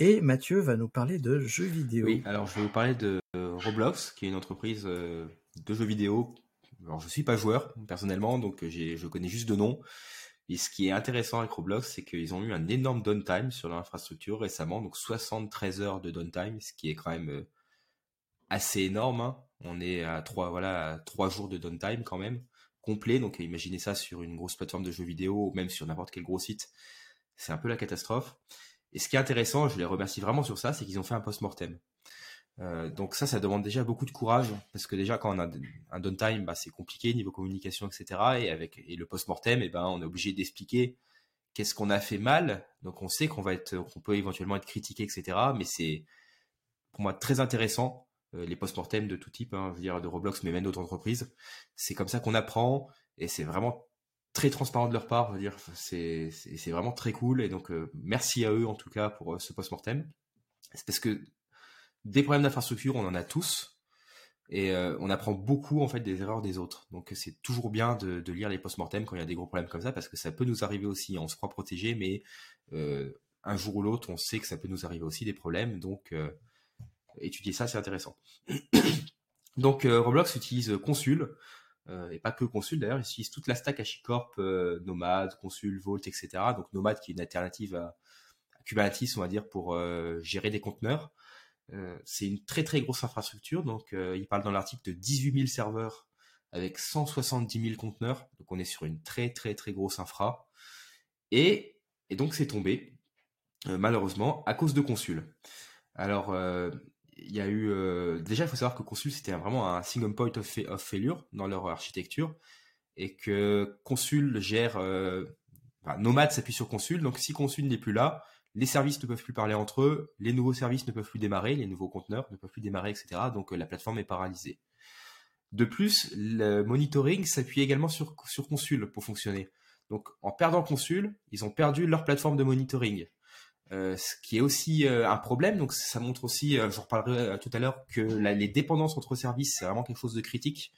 Et Mathieu va nous parler de jeux vidéo. Oui, alors je vais vous parler de Roblox, qui est une entreprise euh, de jeux vidéo. Alors je suis pas joueur personnellement, donc je connais juste de nom. Et ce qui est intéressant avec Roblox, c'est qu'ils ont eu un énorme downtime sur leur infrastructure récemment, donc 73 heures de downtime, ce qui est quand même euh, assez énorme. Hein. On est à trois, voilà, trois jours de downtime quand même, complet. Donc imaginez ça sur une grosse plateforme de jeux vidéo ou même sur n'importe quel gros site. C'est un peu la catastrophe. Et ce qui est intéressant, je les remercie vraiment sur ça, c'est qu'ils ont fait un post-mortem. Euh, donc ça, ça demande déjà beaucoup de courage parce que déjà quand on a un downtime, bah, c'est compliqué niveau communication, etc. Et avec et le post-mortem, eh ben on est obligé d'expliquer qu'est-ce qu'on a fait mal. Donc on sait qu'on va être, qu'on peut éventuellement être critiqué, etc. Mais c'est pour moi très intéressant euh, les post-mortem de tout type, hein, je veux dire de Roblox, mais même d'autres entreprises. C'est comme ça qu'on apprend et c'est vraiment très transparent de leur part. Dire, c'est vraiment très cool et donc euh, merci à eux en tout cas pour euh, ce post-mortem. C'est parce que des problèmes d'infrastructure, on en a tous. Et euh, on apprend beaucoup en fait des erreurs des autres. Donc c'est toujours bien de, lire les post-mortem quand il y a des gros problèmes comme ça parce que ça peut nous arriver aussi. On se croit protégé, mais un jour ou l'autre, on sait que ça peut nous arriver aussi des problèmes. Donc étudier ça, c'est intéressant. [COUGHS] donc Roblox utilise Consul. Et pas que Consul d'ailleurs, il utilise toute la stack HashiCorp, Nomad, Consul, Vault, etc. Donc Nomad qui est une alternative à, Kubernetes, on va dire, pour gérer des conteneurs. Euh, c'est une très très grosse infrastructure. Donc, euh, il parle dans l'article de 18 000 serveurs avec 170 000 conteneurs. Donc, on est sur une très très très grosse infra. Et, donc, c'est tombé, euh, malheureusement, à cause de Consul. Alors, il y a eu... déjà, il faut savoir que Consul, c'était vraiment un single point of, failure dans leur architecture. Et que Consul gère... Enfin, Nomad s'appuie sur Consul. Donc, si Consul n'est plus là, les services ne peuvent plus parler entre eux, les nouveaux services ne peuvent plus démarrer, les nouveaux conteneurs ne peuvent plus démarrer, etc. Donc euh, la plateforme est paralysée. De plus, le monitoring s'appuie également sur Consul pour fonctionner. Donc en perdant Consul, ils ont perdu leur plateforme de monitoring. Euh, ce qui est aussi euh, un problème, donc ça montre aussi, je reparlerai tout à l'heure, que les dépendances entre services, c'est vraiment quelque chose de critique,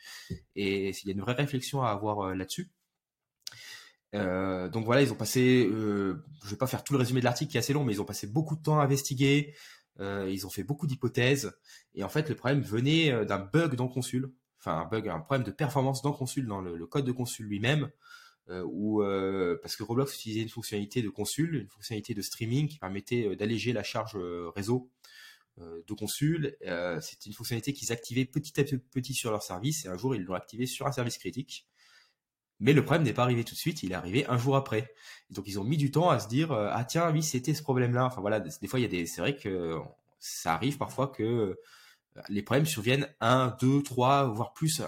et il y a une vraie réflexion à avoir là-dessus. Euh, donc voilà, ils ont passé, euh, je vais pas faire tout le résumé de l'article qui est assez long, mais ils ont passé beaucoup de temps à investiguer, euh, ils ont fait beaucoup d'hypothèses, et en fait le problème venait euh, d'un bug dans Consul, enfin un bug, un problème de performance dans Consul, dans le, code de Consul lui-même, euh, où parce que Roblox utilisait une fonctionnalité de Consul, une fonctionnalité de streaming qui permettait d'alléger la charge réseau de Consul. C'était une fonctionnalité qu'ils activaient petit à petit sur leur service, et un jour ils l'ont activé sur un service critique. Mais le problème n'est pas arrivé tout de suite, il est arrivé un jour après. donc ils ont mis du temps à se dire euh, ah tiens oui c'était ce problème-là. Enfin voilà, des fois il y a des, c'est vrai que ça arrive parfois que euh, les problèmes surviennent un, deux, trois, voire plus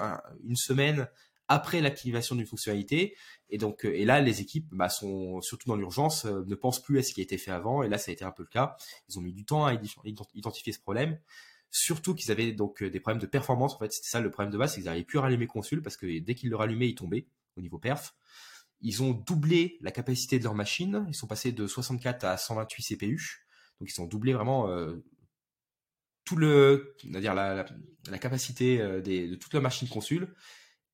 une semaine après l'activation d'une fonctionnalité. Et donc euh, et là les équipes bah, sont surtout dans l'urgence ne pensent plus à ce qui a été fait avant. Et là ça a été un peu le cas. Ils ont mis du temps à identifier ce problème. Surtout qu'ils avaient donc des problèmes de performance. En fait, c'était ça le problème de base, c'est qu'ils n'arrivaient plus à rallumer Consul parce que dès qu'ils le rallumaient, il tombait au niveau perf. Ils ont doublé la capacité de leur machine. Ils sont passés de 64 à 128 CPU. Donc ils ont doublé vraiment euh, tout le, dire la, capacité euh, de toute la machine consul.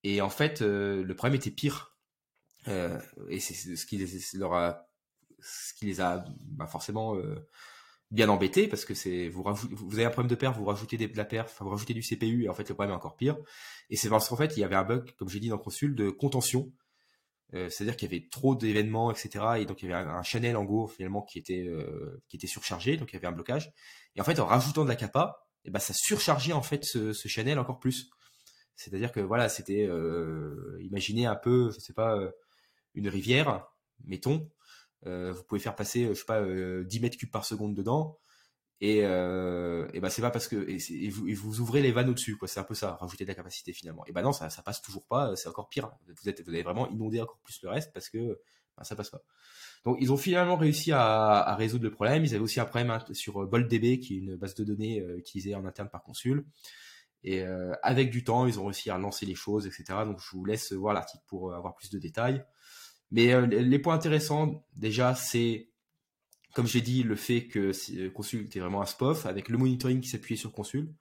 Et en fait, euh, le problème était pire. et c'est ce qui les, leur a, ce qui les a bah, forcément bien embêtés parce que c'est vous, vous avez un problème de perf, vous rajoutez de la perf, vous rajoutez du CPU et en fait le problème est encore pire. Et c'est parce qu'en fait il y avait un bug, comme j'ai dit dans Consul, de contention. Euh, c'est-à-dire qu'il y avait trop d'événements, etc. Et donc il y avait un, channel en Go finalement qui était euh, qui était surchargé, donc il y avait un blocage. Et en fait en rajoutant de la capa, et eh ben ça surchargeait en fait ce, ce channel encore plus. C'est-à-dire que voilà c'était euh, imaginez un peu, je sais pas, euh, une rivière, mettons, euh, vous pouvez faire passer, je sais pas, 10 euh, mètres cubes par seconde dedans. Et, ben c'est pas parce que et, vous, vous, ouvrez les vannes au-dessus quoi. C'est un peu ça rajouter de la capacité finalement. Et ben non ça ça passe toujours pas c'est encore pire. Vous êtes vous avez vraiment inondé encore plus le reste parce que ben, ça passe pas. Donc ils ont finalement réussi à, à, résoudre le problème. Ils avaient aussi un problème hein, sur BoltDB qui est une base de données utilisée en interne par Consul et euh, avec du temps ils ont réussi à lancer les choses etc donc je vous laisse voir l'article pour avoir plus de détails mais euh, les points intéressants, déjà, c'est, comme j'ai dit, le fait que euh, Consul était vraiment un SPOF, avec le monitoring qui s'appuyait sur Consul.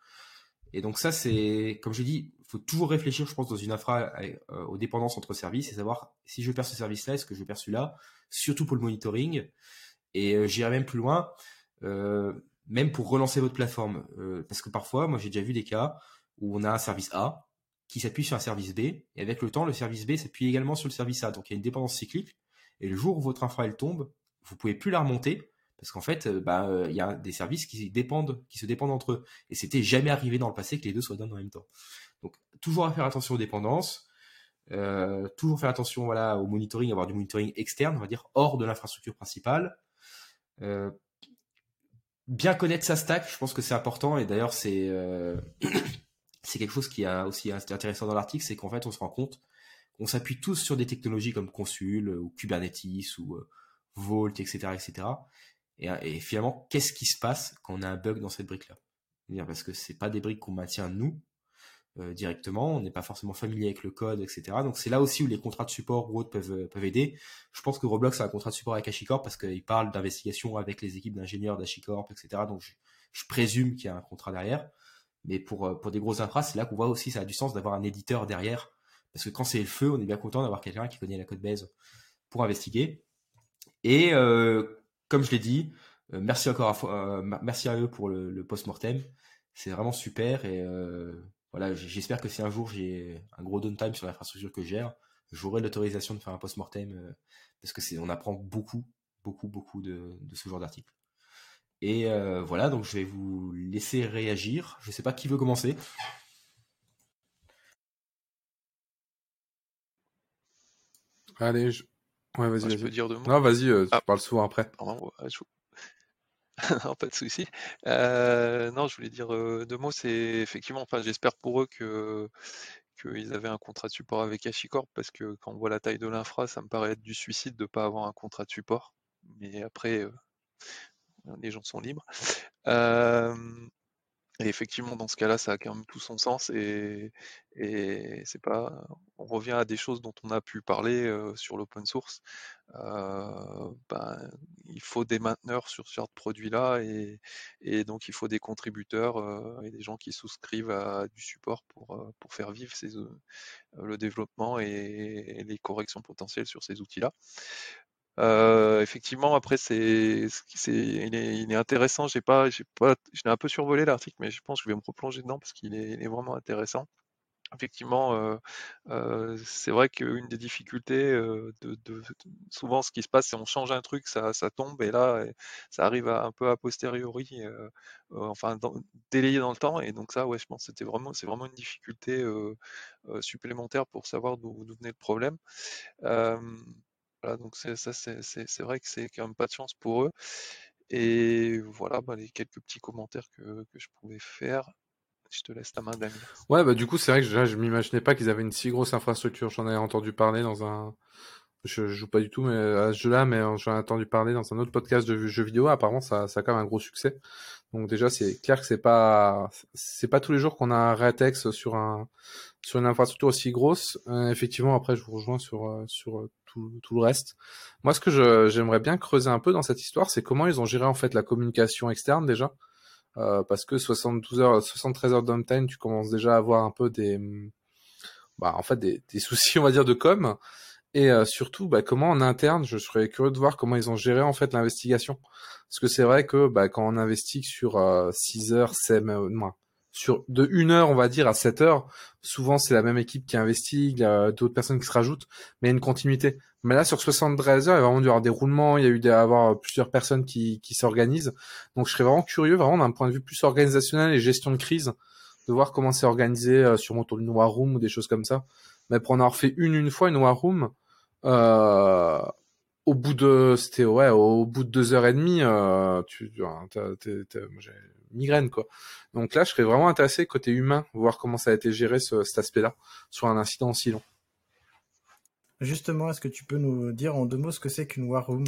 Et donc ça, c'est, comme j'ai dit, il faut toujours réfléchir, je pense, dans une infra euh, aux dépendances entre services et savoir si je perds ce service-là, est-ce que je perds celui-là, surtout pour le monitoring. Et j'irai même plus loin, même pour relancer votre plateforme. parce que parfois, moi j'ai déjà vu des cas où on a un service A, qui s'appuie sur un service B, et avec le temps, le service B s'appuie également sur le service A. Donc il y a une dépendance cyclique, et le jour où votre infra elle tombe, vous pouvez plus la remonter, parce qu'en fait, euh, bah, euh, il y a des services qui dépendent, qui se dépendent entre eux. Et c'était jamais arrivé dans le passé que les deux soient donnés en même temps. Donc toujours à faire attention aux dépendances, euh, toujours faire attention voilà au monitoring, avoir du monitoring externe, on va dire hors de l'infrastructure principale. Euh, bien connaître sa stack, je pense que c'est important. Et d'ailleurs, c'est euh, [COUGHS] quelque chose qui est aussi intéressant dans l'article, c'est qu'en fait, on se rend compte qu'on s'appuie tous sur des technologies comme Consul ou Kubernetes ou euh, Vault, etc., etc. Et, et finalement, qu'est-ce qui se passe quand on a un bug dans cette brique-là? Parce que c'est pas des briques qu'on maintient nous euh, directement, on n'est pas forcément familier avec le code, etc. Donc c'est là aussi où les contrats de support ou autres peuvent, euh, peuvent aider. Je pense que Roblox a un contrat de support avec HashiCorp parce qu'il parle d'investigation avec les équipes d'ingénieurs d'HashiCorp, etc. Donc je, je présume qu'il y a un contrat derrière. Mais pour, pour des grosses infras, c'est là qu'on voit aussi ça a du sens d'avoir un éditeur derrière. Parce que quand c'est le feu, on est bien content d'avoir quelqu'un qui connaît la code base pour investiguer. Et comme je l'ai dit, merci encore à, merci à eux pour le, le post-mortem. C'est vraiment super et voilà, j'espère que si un jour j'ai un gros downtime sur l'infrastructure que je gère, j'aurai l'autorisation de faire un post-mortem euh, parce que c'est, on apprend beaucoup, beaucoup, beaucoup de, ce genre d'articles. Et euh, voilà, donc je vais vous laisser réagir. Je sais pas qui veut commencer. Allez, je... ouais, vas-y. vas-y. peux dire deux mots? Non, vas-y, euh, tu ah. parles souvent après. [LAUGHS] non, pas de souci. non, je voulais dire deux mots. C'est effectivement, enfin, j'espère pour eux que qu'ils avaient un contrat de support avec HashiCorp parce que quand on voit la taille de l'infra, ça me paraît être du suicide de ne pas avoir un contrat de support. Mais après, euh, les gens sont libres. Et effectivement, dans ce cas-là, ça a quand même tout son sens et, et c'est pas. On revient à des choses dont on a pu parler sur l'open source. ben, il faut des mainteneurs sur ce genre de produits-là et, et, donc il faut des contributeurs et des gens qui souscrivent à du support pour, pour faire vivre ces, le développement et, les corrections potentielles sur ces outils-là. Euh, effectivement, après, c'est, c'est, il, est, il est intéressant. J'ai pas, j'ai pas, je l'ai un peu survolé l'article, mais je pense que je vais me replonger dedans parce qu'il est, il est vraiment intéressant. Effectivement, euh, euh, c'est vrai qu'une des difficultés, euh, de, de, souvent ce qui se passe, c'est on change un truc, ça, ça tombe, et là, ça arrive à, un peu a posteriori, euh, enfin dans, délayé dans le temps, et donc ça, ouais, je pense, c'était vraiment, c'est vraiment une difficulté supplémentaire pour savoir d'où, d'où venait le problème donc c'est ça, c'est vrai que c'est quand même pas de chance pour eux. Et voilà, bah, les quelques petits commentaires que, que je pouvais faire. Je te laisse ta main, Damien. Ouais, bah du coup, c'est vrai que je, je m'imaginais pas qu'ils avaient une si grosse infrastructure. J'en avais entendu parler dans un. Je, joue pas du tout mais à ce jeu-là, mais j'en ai entendu parler dans un autre podcast de jeux vidéo. Apparemment, ça, ça a quand même un gros succès. Donc déjà, c'est clair que c'est pas, c'est pas tous les jours qu'on a un rétex sur un, sur une infrastructure aussi grosse. Euh, effectivement, après, je vous rejoins sur, euh, sur euh, tout, tout, le reste. Moi, ce que j'aimerais bien creuser un peu dans cette histoire, c'est comment ils ont géré en fait la communication externe déjà. Euh, parce que 72 heures, 73 heures downtime, tu commences déjà à avoir un peu des, bah, en fait, des, des [LAUGHS] soucis, on va dire, de com. Et surtout, bah, comment en interne, je serais curieux de voir comment ils ont géré en fait l'investigation. Parce que c'est vrai que bah, quand on investigue sur euh, 6 heures, c'est moins. Sur de 1 heure, on va dire, à 7 heures, souvent c'est la même équipe qui investigue, il y a d'autres personnes qui se rajoutent, mais il y a une continuité. Mais là, sur 73 heures, il y a vraiment y avoir des roulements, il y a eu d'avoir plusieurs personnes qui, qui s'organisent. Donc je serais vraiment curieux, vraiment d'un point de vue plus organisationnel et gestion de crise, de voir comment c'est organisé euh, sur mon tour du War Room ou des choses comme ça mais pour en avoir fait une une fois une War Room, euh, au bout de c'était ouais au bout de deux heures et demie, euh, tu j'ai migraine quoi. Donc là, je serais vraiment intéressé côté humain, voir comment ça a été géré ce, cet aspect-là sur un incident aussi long. Justement, est-ce que tu peux nous dire en deux mots ce que c'est qu'une war room?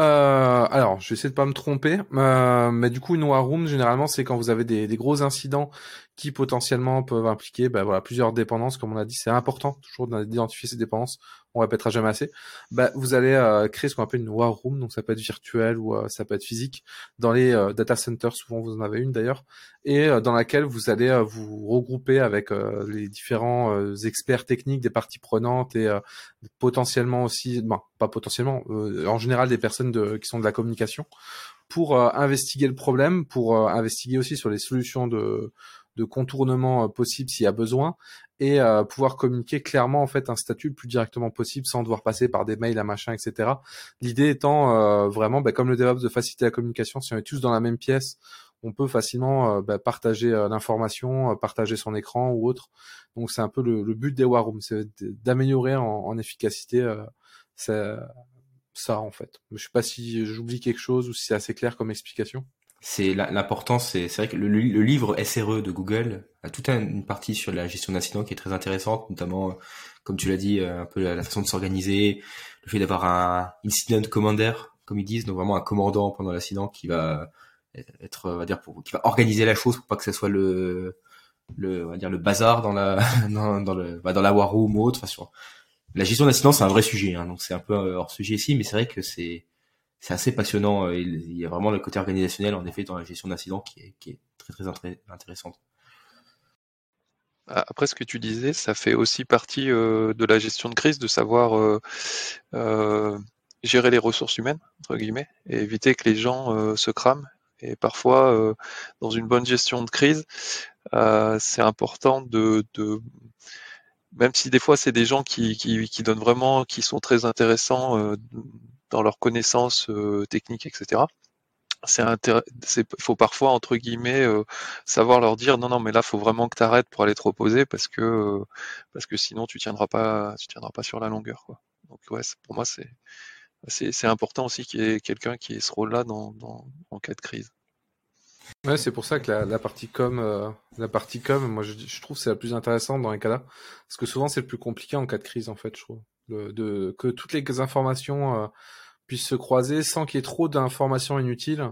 Euh, Alors, je vais essayer de pas me tromper, euh, mais du coup, une war room, généralement, c'est quand vous avez des, des, gros incidents qui potentiellement peuvent impliquer, voilà, plusieurs dépendances. Comme on a dit, c'est important toujours d'identifier ces dépendances on répétera jamais assez, bah, vous allez euh, créer ce qu'on appelle une war room, donc ça peut être virtuel ou euh, ça peut être physique, dans les euh, data centers, souvent vous en avez une d'ailleurs, et dans laquelle vous allez vous regrouper avec les différents experts techniques des parties prenantes et potentiellement aussi, bon, pas potentiellement, en général des personnes de, qui sont de la communication, pour investiguer le problème, pour investiguer aussi sur les solutions de de contournement possible s'il y a besoin et euh, pouvoir communiquer clairement en fait un statut le plus directement possible sans devoir passer par des mails, à machin, etc. L'idée étant euh, vraiment, bah, comme le DevOps, de faciliter la communication. Si on est tous dans la même pièce, on peut facilement euh, bah, partager l'information, partager son écran ou autre. Donc c'est un peu le, but des war rooms, c'est d'améliorer en, en, efficacité ça, ça en fait. Je sais pas si j'oublie quelque chose ou si c'est assez clair comme explication c'est l'importance, c'est vrai que le, livre SRE de Google a toute une partie sur la gestion d'incidents qui est très intéressante, notamment, comme tu l'as dit, euh, un peu la, façon de s'organiser, le fait d'avoir un incident commander, comme ils disent, donc vraiment un commandant pendant l'incident qui va être, on va dire, pour, qui va organiser la chose pour pas que ce soit le, le, on va dire le bazar dans la, [LAUGHS] dans, dans le, bah, dans la war room ou autre. Enfin, la gestion d'incidents, c'est un vrai sujet, hein, donc c'est un peu hors sujet ici, mais c'est vrai que c'est c'est assez passionnant. Euh, il, y a vraiment le côté organisationnel, en effet, dans la gestion d'incidents qui est, qui est très très intéressante. après ce que tu disais, ça fait aussi partie de la gestion de crise, de savoir gérer les ressources humaines, entre guillemets, et éviter que les gens se crament. Et parfois, dans une bonne gestion de crise, c'est important de, de même si des fois c'est des gens qui, qui, qui, donnent vraiment, qui sont très intéressants euh, dans leurs connaissances euh, techniques, etc. C'est il faut parfois entre guillemets euh, savoir leur dire non non mais là faut vraiment que tu arrêtes pour aller te reposer parce que parce que sinon tu tiendras pas tu tiendras pas sur la longueur quoi. Donc ouais pour moi c'est c'est important aussi qu'il y ait quelqu'un qui ait ce rôle-là dans, dans, en cas de crise. Ouais, c'est pour ça que la, partie com, euh, la partie com, moi je, je trouve c'est la plus intéressante dans les cas-là, parce que souvent c'est le plus compliqué en cas de crise en fait, je trouve, que toutes les informations euh, puissent se croiser sans qu'il y ait trop d'informations inutiles,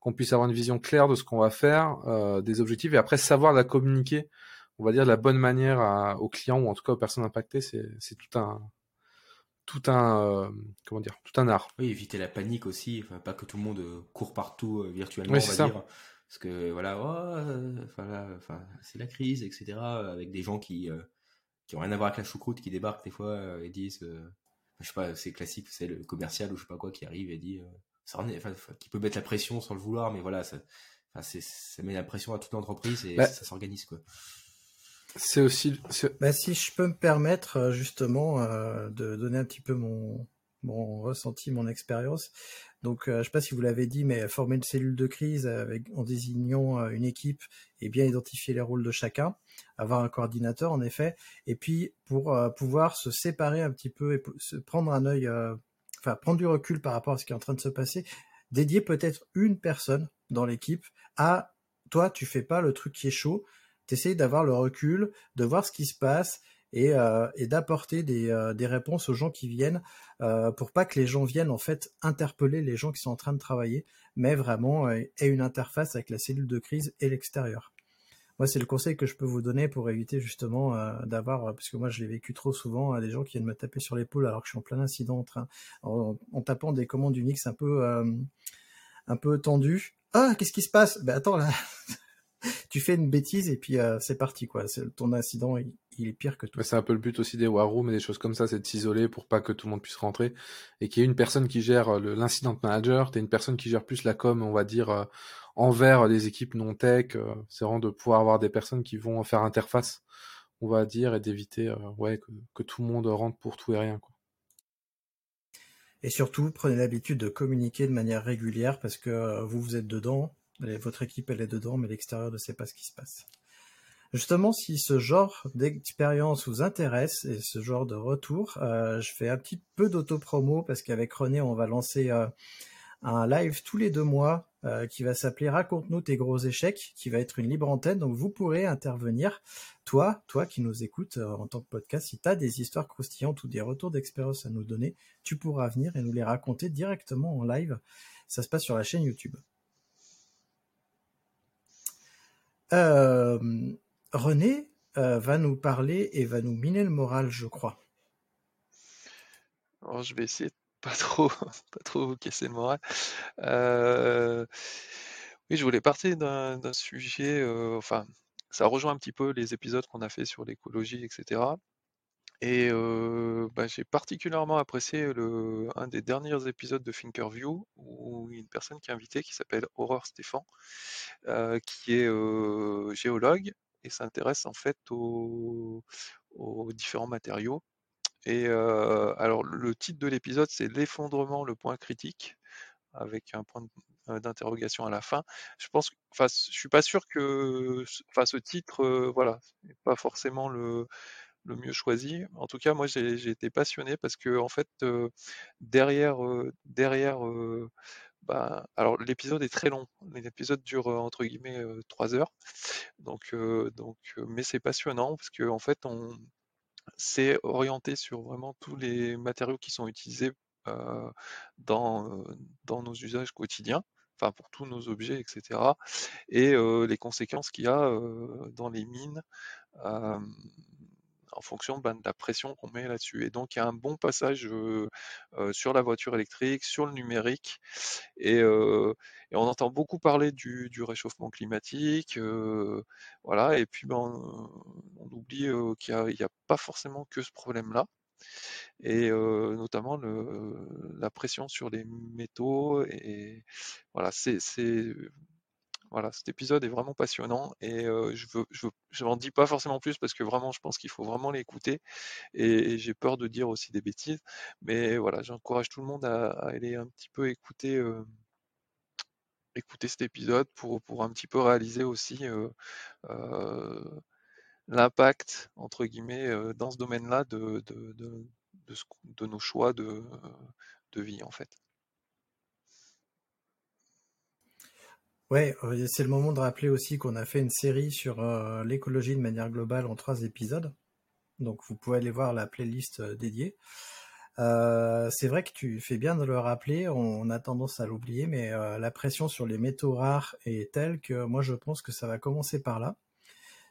qu'on puisse avoir une vision claire de ce qu'on va faire, euh, des objectifs et après savoir la communiquer, on va dire de la bonne manière à, aux clients ou en tout cas aux personnes impactées, c'est c'est tout un tout un comment dire tout un art. Oui, éviter la panique aussi, enfin, pas que tout le monde court partout virtuellement, on va dire. Parce que voilà, oh, c'est la crise, etc. Avec des gens qui euh, qui ont rien à voir avec la choucroute qui débarquent des fois euh, et disent, euh, je sais pas, c'est classique, c'est le commercial ou je sais pas quoi qui arrive et dit, ça, qui peut mettre la pression sans le vouloir, mais voilà, ça, ça met la pression à toute l'entreprise et bah ça, s'organise quoi. C'est aussi. Bah, si je peux me permettre justement de donner un petit peu mon, mon ressenti, mon expérience. Donc, euh, je ne sais pas si vous l'avez dit, mais former une cellule de crise en désignant euh, une équipe et bien identifier les rôles de chacun, avoir un coordinateur en effet, et puis pour euh, pouvoir se séparer un petit peu et prendre un œil, enfin prendre du recul par rapport à ce qui est en train de se passer, dédier peut-être une personne dans l'équipe à toi, tu fais pas le truc qui est chaud, tu d'avoir le recul, de voir ce qui se passe et, euh, et d'apporter des, euh, des, réponses aux gens qui viennent euh, pour pas que les gens viennent en fait interpeller les gens qui sont en train de travailler, mais vraiment aient une interface avec la cellule de crise et l'extérieur. Moi, c'est le conseil que je peux vous donner pour éviter justement d'avoir, parce que moi, je l'ai vécu trop souvent, des gens qui viennent me taper sur l'épaule alors que je suis en plein incident en, train, en, tapant des commandes Unix un peu, un peu tendues. Ah, qu'est-ce qui se passe? Ben attends là, [LAUGHS] tu fais une bêtise et puis c'est parti quoi. Ton incident, il est pire que tout. C'est un peu le but aussi des war rooms et des choses comme ça, c'est de s'isoler pour pas que tout le monde puisse rentrer et qu'il y ait une personne qui gère euh, l'incident manager, t'es une personne qui gère plus la com, on va dire, euh, envers les équipes non tech. Euh, c'est vraiment de pouvoir avoir des personnes qui vont faire interface, on va dire, et d'éviter ouais, que, tout le monde rentre pour tout et rien. Quoi. Et surtout, prenez l'habitude de communiquer de manière régulière parce que vous, vous êtes dedans, votre équipe, elle est dedans, mais l'extérieur ne sait pas ce qui se passe. Justement, si ce genre d'expérience vous intéresse et ce genre de retour, euh, je fais un petit peu d'auto-promo parce qu'avec René, on va lancer euh, un live tous les deux mois euh, qui va s'appeler Raconte-nous tes gros échecs, qui va être une libre antenne. Donc vous pourrez intervenir, toi, toi qui nous écoutes en tant que podcast, si tu as des histoires croustillantes ou des retours d'expérience à nous donner, tu pourras venir et nous les raconter directement en live. Ça se passe sur la chaîne YouTube. René euh, va nous parler et va nous miner le moral, je crois. Alors, je vais essayer de pas trop, [LAUGHS] pas trop vous casser le moral. Euh, oui, je voulais partir d'un sujet, euh, enfin, ça rejoint un petit peu les épisodes qu'on a fait sur l'écologie, etc. Et bah, j'ai particulièrement apprécié le, un des derniers épisodes de Thinkerview où une personne qui est invitée qui s'appelle Aurore Stéphane, qui est géologue et s'intéresse en fait aux, différents matériaux. Et alors le titre de l'épisode c'est l'effondrement, le point critique, avec un point d'interrogation à la fin. Je pense, enfin, je suis pas sûr que, enfin, ce titre, voilà, n'est pas forcément le, le mieux choisi. En tout cas, moi, j'ai été passionné parce que, en fait, derrière, derrière bah, alors l'épisode est très long. L'épisode dure entre guillemets trois heures. Donc, donc, mais c'est passionnant parce que en fait, on s'est orienté sur vraiment tous les matériaux qui sont utilisés dans, dans nos usages quotidiens, enfin pour tous nos objets, etc. Et les conséquences qu'il y a dans les mines en fonction ben, de la pression qu'on met là-dessus. Et donc il y a un bon passage sur la voiture électrique, sur le numérique, et, on entend beaucoup parler du, réchauffement climatique, voilà. Et puis ben, on, oublie qu'il n'y a, pas forcément que ce problème-là et notamment la pression sur les métaux et voilà c'est voilà, cet épisode est vraiment passionnant et je veux, je n'en dis pas forcément plus parce que vraiment, je pense qu'il faut vraiment l'écouter et, j'ai peur de dire aussi des bêtises. Mais voilà, j'encourage tout le monde à, aller un petit peu écouter, écouter cet épisode pour, un petit peu réaliser aussi l'impact, entre guillemets, dans ce domaine-là de, de, nos choix de, de vie, en fait. Ouais, euh, c'est le moment de rappeler aussi qu'on a fait une série sur euh, l'écologie de manière globale en trois épisodes. Donc vous pouvez aller voir la playlist euh, dédiée. c'est vrai que tu fais bien de le rappeler, on, a tendance à l'oublier, mais la pression sur les métaux rares est telle que moi je pense que ça va commencer par là.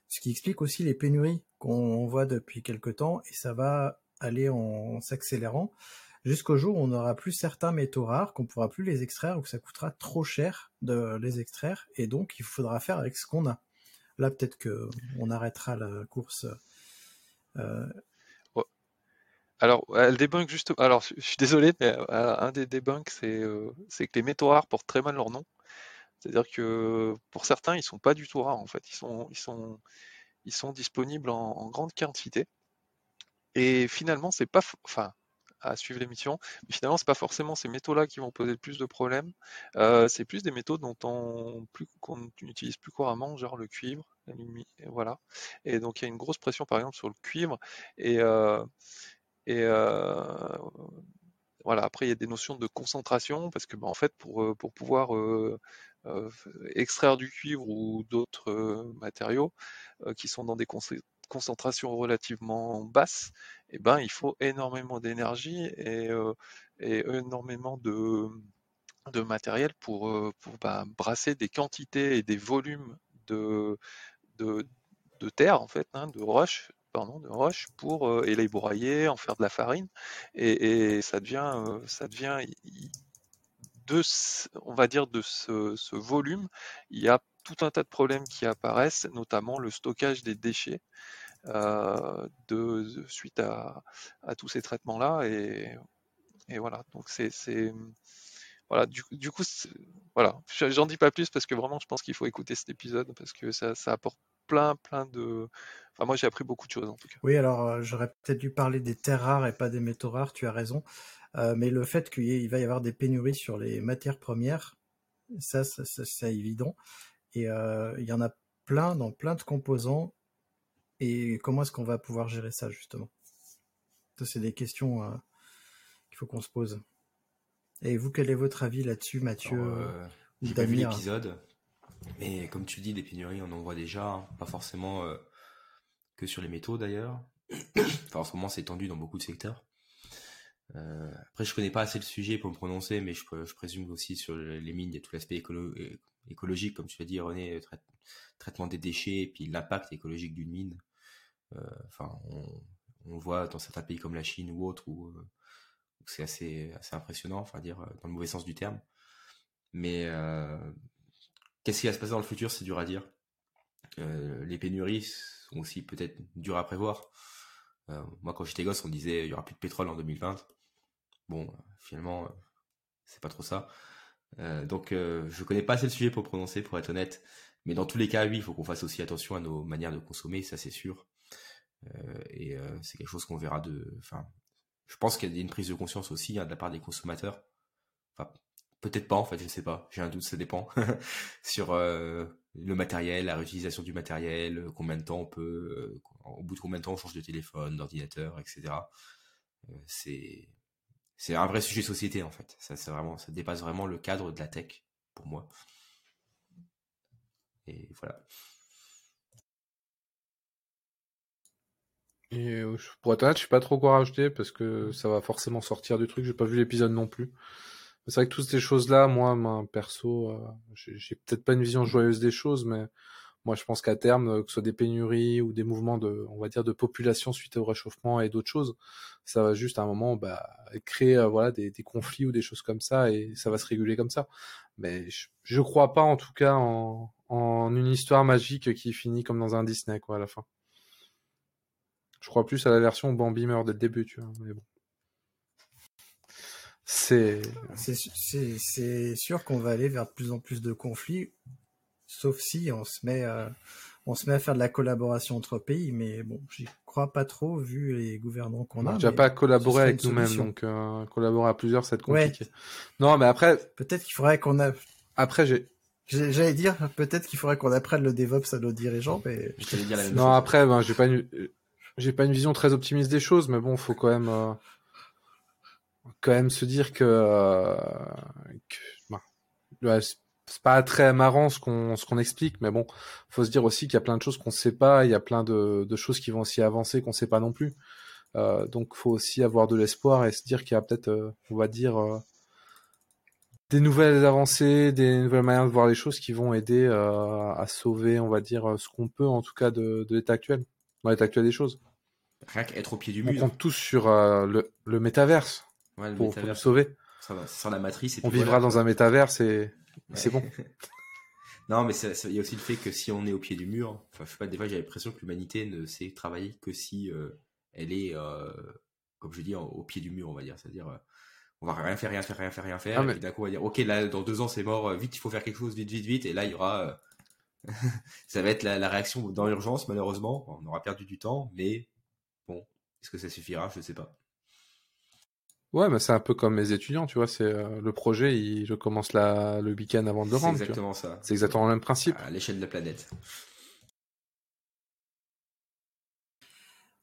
Ce qui explique aussi les pénuries qu'on voit depuis quelque temps et ça va aller en s'accélérant jusqu'au jour où on n'aura plus certains métaux rares, qu'on pourra plus les extraire ou que ça coûtera trop cher de les extraire, et donc il faudra faire avec ce qu'on a. Là, peut-être que on arrêtera la course. Euh... Alors, elle débunk juste. Alors, je suis désolé, mais euh, un des débunks, euh, c'est que les métaux rares portent très mal leur nom. C'est-à-dire que pour certains, ils sont pas du tout rares en fait. Ils sont, disponibles en, en grande quantité. Et finalement, c'est pas, enfin, à suivre l'émission. Mais finalement, c'est pas forcément ces métaux-là qui vont poser le plus de problèmes. Euh, c'est plus des métaux dont on plus qu'on utilise plus couramment, genre le cuivre, l'aluminium, voilà. Et donc il y a une grosse pression par exemple sur le cuivre et euh, euh, voilà. Après il y a des notions de concentration parce que ben, en fait pour pour pouvoir extraire du cuivre ou d'autres matériaux qui sont dans des concentration relativement basse, eh ben, il faut énormément d'énergie et, euh, énormément de, de matériel pour, euh, pour bah, brasser des quantités et des volumes de, de, terre, en fait, hein, de roche, pardon, de roche pour euh, et les broyer, en faire de la farine, et, ça devient, ça devient de, on va dire, de ce, ce, volume, il y a tout un tas de problèmes qui apparaissent, notamment le stockage des déchets. Euh, de, suite à, tous ces traitements-là. Et, voilà, donc c'est voilà, du, coup, voilà, j'en dis pas plus parce que vraiment, je pense qu'il faut écouter cet épisode parce que ça, apporte plein, plein de. Enfin, moi, j'ai appris beaucoup de choses en tout cas. Oui, alors euh, j'aurais peut-être dû parler des terres rares et pas des métaux rares. Tu as raison, euh, mais le fait qu'il va y avoir des pénuries sur les matières premières, ça, c'est évident. Et il y en a plein dans plein de composants et comment est-ce qu'on va pouvoir gérer ça, justement? Ça, c'est des questions euh, qu'il faut qu'on se pose. Et vous, quel est votre avis là-dessus, Mathieu euh, J'ai pas vu l'épisode, mais comme tu dis, des pénuries, on en voit déjà, hein. pas forcément euh, que sur les métaux d'ailleurs. [COUGHS] enfin, en ce moment, c'est tendu dans beaucoup de secteurs. après, je connais pas assez le sujet pour me prononcer, mais je, présume aussi sur les mines, il y a tout l'aspect écologique, comme tu l'as dit, René, traitement des déchets, et puis l'impact écologique d'une mine. Euh, enfin, on, on, voit dans certains pays comme la Chine ou autres où, euh, c'est assez, assez impressionnant, enfin dire dans le mauvais sens du terme. Mais euh, qu'est-ce qui va se passer dans le futur, c'est dur à dire. les pénuries sont aussi peut-être dures à prévoir. moi, quand j'étais gosse, on disait il y aura plus de pétrole en 2020. Bon, finalement, c'est pas trop ça. donc, je connais pas assez le sujet pour prononcer, pour être honnête. Mais dans tous les cas, oui, il faut qu'on fasse aussi attention à nos manières de consommer, ça c'est sûr. Euh, et euh, c'est quelque chose qu'on verra de. Enfin, je pense qu'il y a une prise de conscience aussi hein, de la part des consommateurs. Enfin, peut-être pas en fait, je sais pas. J'ai un doute, ça dépend. [LAUGHS] sur euh, le matériel, la réutilisation du matériel, combien de temps on peut, au bout de combien de temps on change de téléphone, d'ordinateur, etc. c'est c'est un vrai sujet société en fait. Ça, c'est vraiment, ça dépasse vraiment le cadre de la tech pour moi. Et voilà. Et euh, pour être honnête, je sais pas trop quoi rajouter parce que ça va forcément sortir du truc. J'ai pas vu l'épisode non plus. C'est vrai que toutes ces choses-là, moi, perso, euh, j'ai peut-être pas une vision joyeuse des choses, mais Moi, je pense qu'à terme, euh, que ce soit des pénuries ou des mouvements de, on va dire, de population suite au réchauffement et d'autres choses, ça va juste à un moment bah, créer euh, voilà des, des, conflits ou des choses comme ça et ça va se réguler comme ça. Mais je, je crois pas en tout cas en, en une histoire magique qui finit comme dans un Disney quoi à la fin. Je crois plus à la version Bambi meurt dès le début, tu vois. Mais bon. C'est. C'est sûr qu'on va aller vers de plus en plus de conflits, sauf si on se met à, on se met à faire de la collaboration entre pays, mais bon, j'y crois pas trop vu les gouvernants qu'on a. Déjà pas collaborer avec nous-mêmes, donc euh, collaborer à plusieurs, être compliqué. Non, mais après. Peut-être qu'il faudrait qu'on a. Après, j'ai. J'allais dire, peut-être qu'il faudrait qu'on apprenne le DevOps à nos dirigeants, mais. Dire la même non, après, ben, j'ai pas une, j'ai pas une vision très optimiste des choses, mais bon, faut quand même. Euh quand même se dire que, euh, que bah, c'est pas très marrant ce qu'on ce qu'on explique, mais bon, faut se dire aussi qu'il y a plein de choses qu'on sait pas, il y a plein de, choses qui vont aussi avancer qu'on sait pas non plus. Euh, donc faut aussi avoir de l'espoir et se dire qu'il y a peut-être, euh, on va dire, euh, des nouvelles avancées, des nouvelles manières de voir les choses qui vont aider à sauver, on va dire, ce qu'on peut en tout cas de, de l'état actuel, dans l'état actuel des choses. Rien qu'être au pied du mur. On compte tous sur le, le métaverse ouais, le pour, pour, nous sauver. Ça va, ça la matrice. Et on vivra voilà. dans un métaverse et, ouais. c'est bon. [LAUGHS] non, mais il y a aussi le fait que si on est au pied du mur, enfin, je sais pas, des fois j'ai l'impression que l'humanité ne sait travailler que si euh, elle est, euh, comme je dis, au pied du mur, on va dire. C'est-à-dire, euh, on va rien faire, rien faire, rien faire, rien faire. Ah, mais... Et puis d'un coup, on va dire, ok, là, dans deux ans, c'est mort, vite, il faut faire quelque chose, vite, vite, vite. Et là, il y aura. [LAUGHS] ça va être la, la réaction dans l'urgence, malheureusement. On aura perdu du temps, mais est-ce que ça suffira? Je sais pas. Ouais, mais c'est un peu comme mes étudiants, tu vois. C'est euh, le projet, il, je commence la, le week-end avant de le rendre. C'est exactement ça. C'est exactement le même principe. À l'échelle de la planète.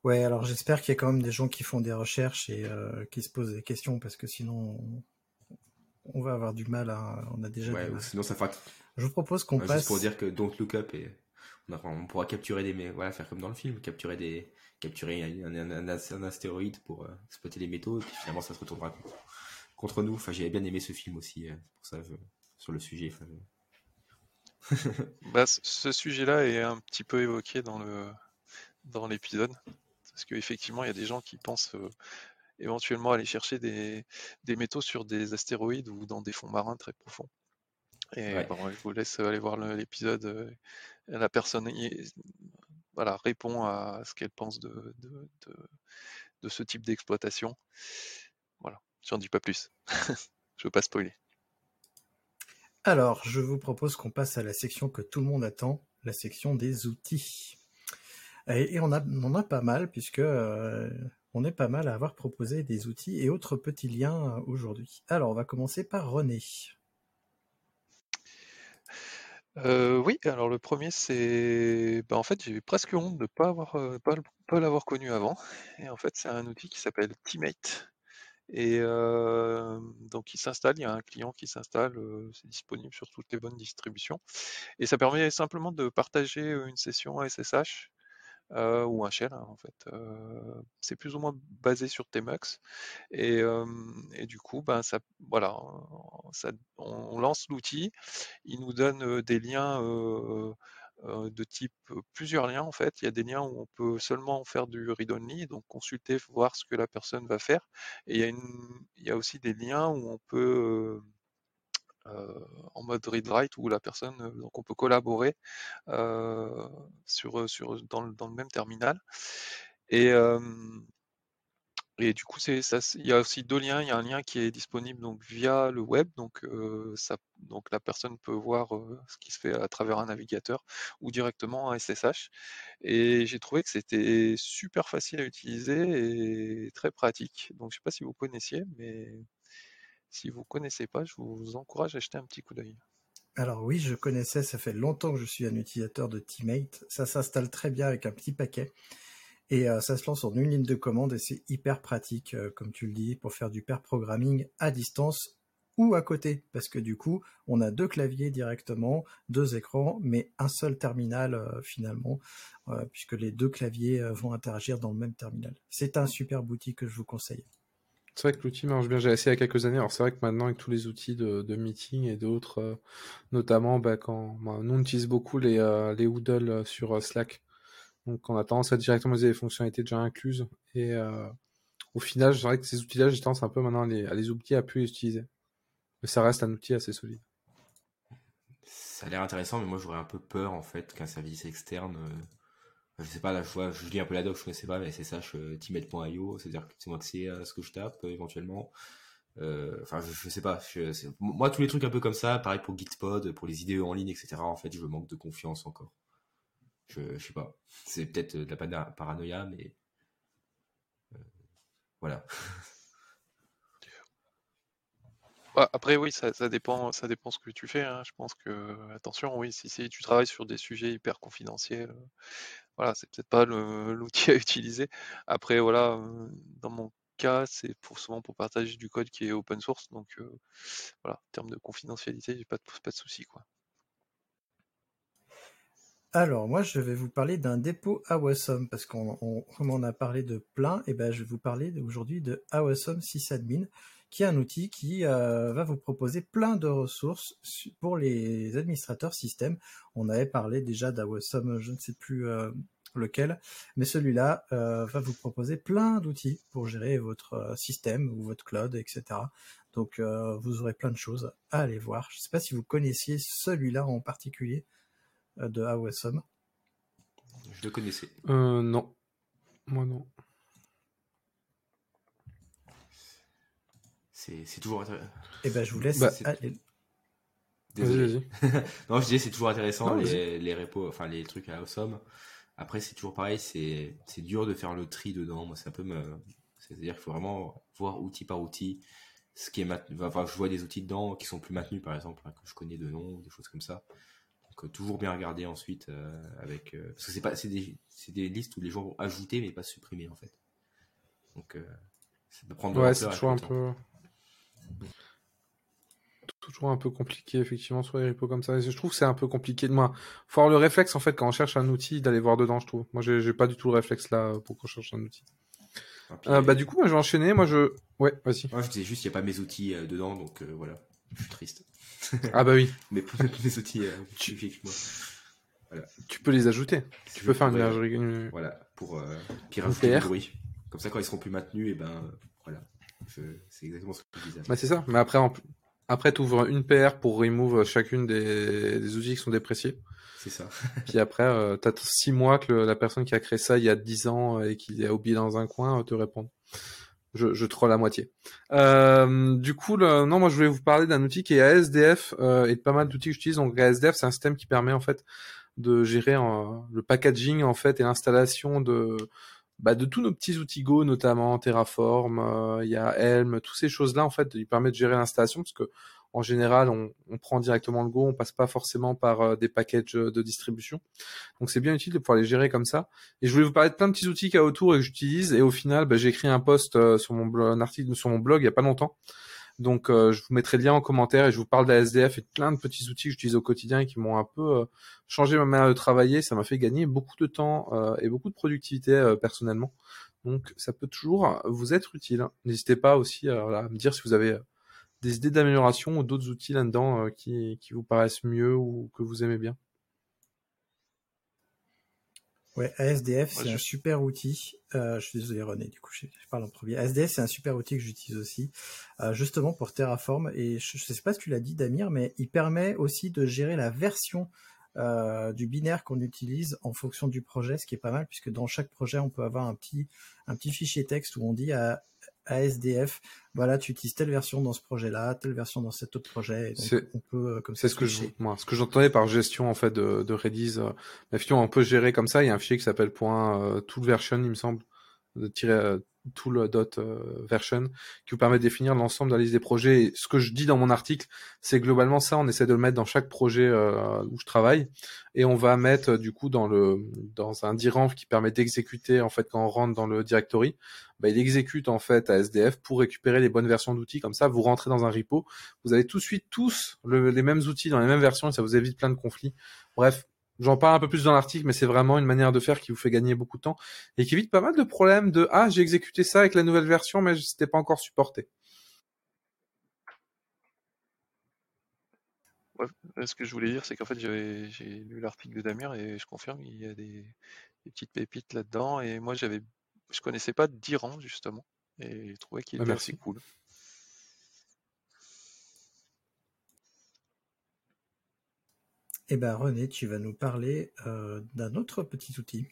Ouais, alors j'espère qu'il y a quand même des gens qui font des recherches et euh, qui se posent des questions parce que sinon on, on va avoir du mal à. On a déjà. Ouais, sinon ça fera. Je vous propose qu'on ouais, passe. Juste pour dire que Don't Look Up et on, a, on pourra capturer des, mais voilà, faire comme dans le film, capturer des capturer un, un, un, un astéroïde pour euh, exploiter les métaux, et puis finalement ça se retournera contre, contre nous. Enfin, j'avais bien aimé ce film aussi, euh, pour ça, je, sur le sujet. Enfin, je... bah, ce sujet-là est un petit peu évoqué dans le dans l'épisode, parce qu'effectivement, il y a des gens qui pensent euh, éventuellement aller chercher des, des métaux sur des astéroïdes ou dans des fonds marins très profonds. Et ouais. bon, je vous laisse aller voir l'épisode. La personne voilà, répond à ce qu'elle pense de, ce type d'exploitation. Voilà, j'en dis pas plus. [LAUGHS] je veux pas spoiler. Alors, je vous propose qu'on passe à la section que tout le monde attend, la section des outils. Et, on, a, a pas mal, puisque euh, on est pas mal à avoir proposé des outils et autres petits liens aujourd'hui. Alors, on va commencer par René. Euh, oui, alors le premier c'est bah, en fait j'ai presque honte de pas avoir euh, l'avoir connu avant. Et en fait c'est un outil qui s'appelle Teammate. Et euh, donc il s'installe, il y a un client qui s'installe, c'est disponible sur toutes les bonnes distributions. Et ça permet simplement de partager une session SSH euh, ou un shell hein, en fait. Euh, c'est plus ou moins basé sur Tmux et, du coup, ben ça, voilà, ça, on lance l'outil, il nous donne des liens de type plusieurs liens en fait. Il y a des liens où on peut seulement faire du read-only, donc consulter, voir ce que la personne va faire. Et il y a, aussi des liens où on peut en mode read-write où la personne, donc on peut collaborer euh, sur, sur, dans, le, dans le même terminal. Et, euh, et du coup, c'est ça. Il y a aussi deux liens. Il y a un lien qui est disponible donc via le web, donc euh, ça, donc la personne peut voir euh, ce qui se fait à travers un navigateur ou directement un SSH. Et j'ai trouvé que c'était super facile à utiliser et très pratique. Donc je sais pas si vous connaissiez, mais si vous connaissez pas, je vous encourage à jeter un petit coup d'œil. Alors oui, je connaissais, ça fait longtemps que je suis un utilisateur de Teammate. Ça s'installe très bien avec un petit paquet. Et euh, ça se lance en une ligne de commande et c'est hyper pratique, euh, comme tu le dis, pour faire du pair programming à distance ou à côté. Parce que du coup, on a deux claviers directement, deux écrans, mais un seul terminal euh, finalement, puisque les deux claviers vont interagir dans le même terminal. C'est un super outil que je vous conseille. C'est vrai que l'outil marche bien. J'ai essayé il y a quelques années. Alors c'est vrai que maintenant avec tous les outils de, meeting et d'autres, euh, notamment bah, quand bah, nous on utilise beaucoup les, euh, les Oodle euh, sur Slack. Donc on a tendance à directement utiliser les fonctionnalités déjà incluses. Et au final, c'est vrai que ces outils-là, j'ai tendance un peu maintenant à les, à les oublier, à plus les utiliser. Mais ça reste un outil assez solide. Ça a l'air intéressant, mais moi j'aurais un peu peur en fait qu'un service externe je sais pas, je, lis un peu la doc, je connaissais pas, mais c'est ça, je, teammate.io, c'est-à-dire que c'est moi accès à ce que je tape, euh, éventuellement. Euh, enfin, je, je, sais pas. Moi, tous les trucs un peu comme ça, pareil pour Gitpod, pour les idées en ligne, etc. En fait, je manque de confiance encore. Je, je sais pas. C'est peut-être de la paranoïa, mais euh, voilà. [LAUGHS] Après, oui, ça, dépend, ça dépend ce que tu fais. Hein. Je pense que, attention, oui, si tu travailles sur des sujets hyper confidentiels, voilà, c'est peut-être pas l'outil à utiliser. Après, voilà, dans mon cas, c'est pour souvent pour partager du code qui est open source, donc voilà, en termes de confidentialité, j'ai pas de, pas de souci, quoi. Alors, moi, je vais vous parler d'un dépôt Awesome, parce qu'on on, a parlé de plein, et ben, je vais vous parler aujourd'hui de Awesome sysadmin, qui est un outil qui euh, va vous proposer plein de ressources pour les administrateurs système. On avait parlé déjà d'Awesome, je ne sais plus euh, lequel, mais celui-là euh, va vous proposer plein d'outils pour gérer votre système ou votre cloud, etc. Donc, vous aurez plein de choses à aller voir. Je ne sais pas si vous connaissiez celui-là en particulier. Euh, de Awesome Je le connaissais. Euh, non. Moi non. C'est toujours intéressant. Eh ben, je vous laisse bah, Désolé. [LAUGHS] non, je disais c'est toujours intéressant les, les, repos, enfin les trucs à Awesome. Après, c'est toujours pareil, c'est dur de faire le tri dedans. Moi, c'est un peu me... C'est-à-dire qu'il faut vraiment voir outil par outil ce qui est maintenu. Enfin, je vois des outils dedans qui sont plus maintenus, par exemple, hein, que je connais de nom, des choses comme ça toujours bien regarder ensuite euh, avec euh, parce que c'est pas c'est des, des listes où les gens vont ajouter mais pas supprimer en fait. Donc euh, ça peut prendre ouais, c'est toujours un peu toujours un peu compliqué effectivement sur les repos comme ça. je trouve que c'est un peu compliqué de moi. Faut avoir le réflexe en fait quand on cherche un outil d'aller voir dedans, je trouve. Moi j'ai pas du tout le réflexe là pour qu'on cherche un outil. Ah, bah du coup moi je vais enchaîner. Moi je ouais vas-y. Moi je disais juste il y a pas mes outils dedans donc voilà. Je suis triste. [LAUGHS] ah bah oui. Mais pour les outils, euh, tu, voilà. tu peux les ajouter. Tu peux faire une Voilà, pour euh, rajouter bruit. Comme ça, quand ils seront plus maintenus, et eh ben. C'est exactement ce que je disais. Bah, c'est ça. Mais après, en... après tu ouvres une PR pour remove chacune des... des outils qui sont dépréciés. C'est ça. [LAUGHS] Puis après, euh, tu as six mois que la personne qui a créé ça il y a 10 ans et qui a oublié dans un coin te répond je, je troll à moitié. Euh, du coup, le, non, moi je voulais vous parler d'un outil qui est ASDF euh, et de pas mal d'outils que j'utilise. Donc ASDF, c'est un système qui permet en fait de gérer le packaging en fait et l'installation de bah, de tous nos petits outils Go, notamment Terraform, euh, il y a Helm, toutes ces choses-là en fait, il permet de gérer l'installation parce que en général, on, on, prend directement le Go, on passe pas forcément par euh, des packages euh, de distribution. Donc c'est bien utile de pouvoir les gérer comme ça. Et je voulais vous parler de plein de petits outils qu'il y a autour et que j'utilise. Et au final, bah, j'ai écrit un post euh, sur mon blog, un article sur mon blog il y a pas longtemps. Donc je vous mettrai le lien en commentaire et je vous parle d'ASDF et de plein de petits outils que j'utilise au quotidien et qui m'ont un peu changé ma manière de travailler. Ça m'a fait gagner beaucoup de temps et beaucoup de productivité personnellement. Donc ça peut toujours vous être utile. N'hésitez pas aussi à me dire si vous avez des idées d'amélioration ou d'autres outils là-dedans euh, qui, vous paraissent mieux ou que vous aimez bien Ouais, ASDF, c'est un super outil. Euh, je suis désolé René, du coup je, parle en premier. ASDF, c'est un super outil que j'utilise aussi, euh, justement pour Terraform. Et je ne sais pas si tu l'as dit Damir, mais il permet aussi de gérer la version euh, du binaire qu'on utilise en fonction du projet, ce qui est pas mal, puisque dans chaque projet, on peut avoir un petit, un petit fichier texte où on dit à ASDF, voilà, tu utilises telle version dans ce projet-là, telle version dans cet autre projet. on peut euh, comme C'est ce que je, moi, ce que j'entendais par gestion en fait de, de Redis. Euh, effectivement, on peut gérer comme ça. Il y a un fichier qui s'appelle point euh, tool version, il me semble, de tirer euh, tool.version qui vous permet de définir l'ensemble de la liste des projets. Et ce que je dis dans mon article, c'est globalement ça, on essaie de le mettre dans chaque projet euh, où je travaille et on va mettre du coup dans le dans un diranf qui permet d'exécuter en fait quand on rentre dans le directory, bah, il exécute en fait à SDF pour récupérer les bonnes versions d'outils. Comme ça, vous rentrez dans un repo, vous avez tout de suite tous les mêmes outils dans les mêmes versions et ça vous évite plein de conflits. Bref, J'en parle un peu plus dans l'article, mais c'est vraiment une manière de faire qui vous fait gagner beaucoup de temps et qui évite pas mal de problèmes de ah j'ai exécuté ça avec la nouvelle version, mais c'était pas encore supporté. Ouais, ce que je voulais dire, c'est qu'en fait, j'ai lu l'article de Damir et je confirme, il y a des, petites pépites là-dedans. Et moi, j'avais, je connaissais pas d'Iran, justement, et je trouvais qu'il ah, était assez cool. Eh ben René, tu vas nous parler euh, d'un autre petit outil.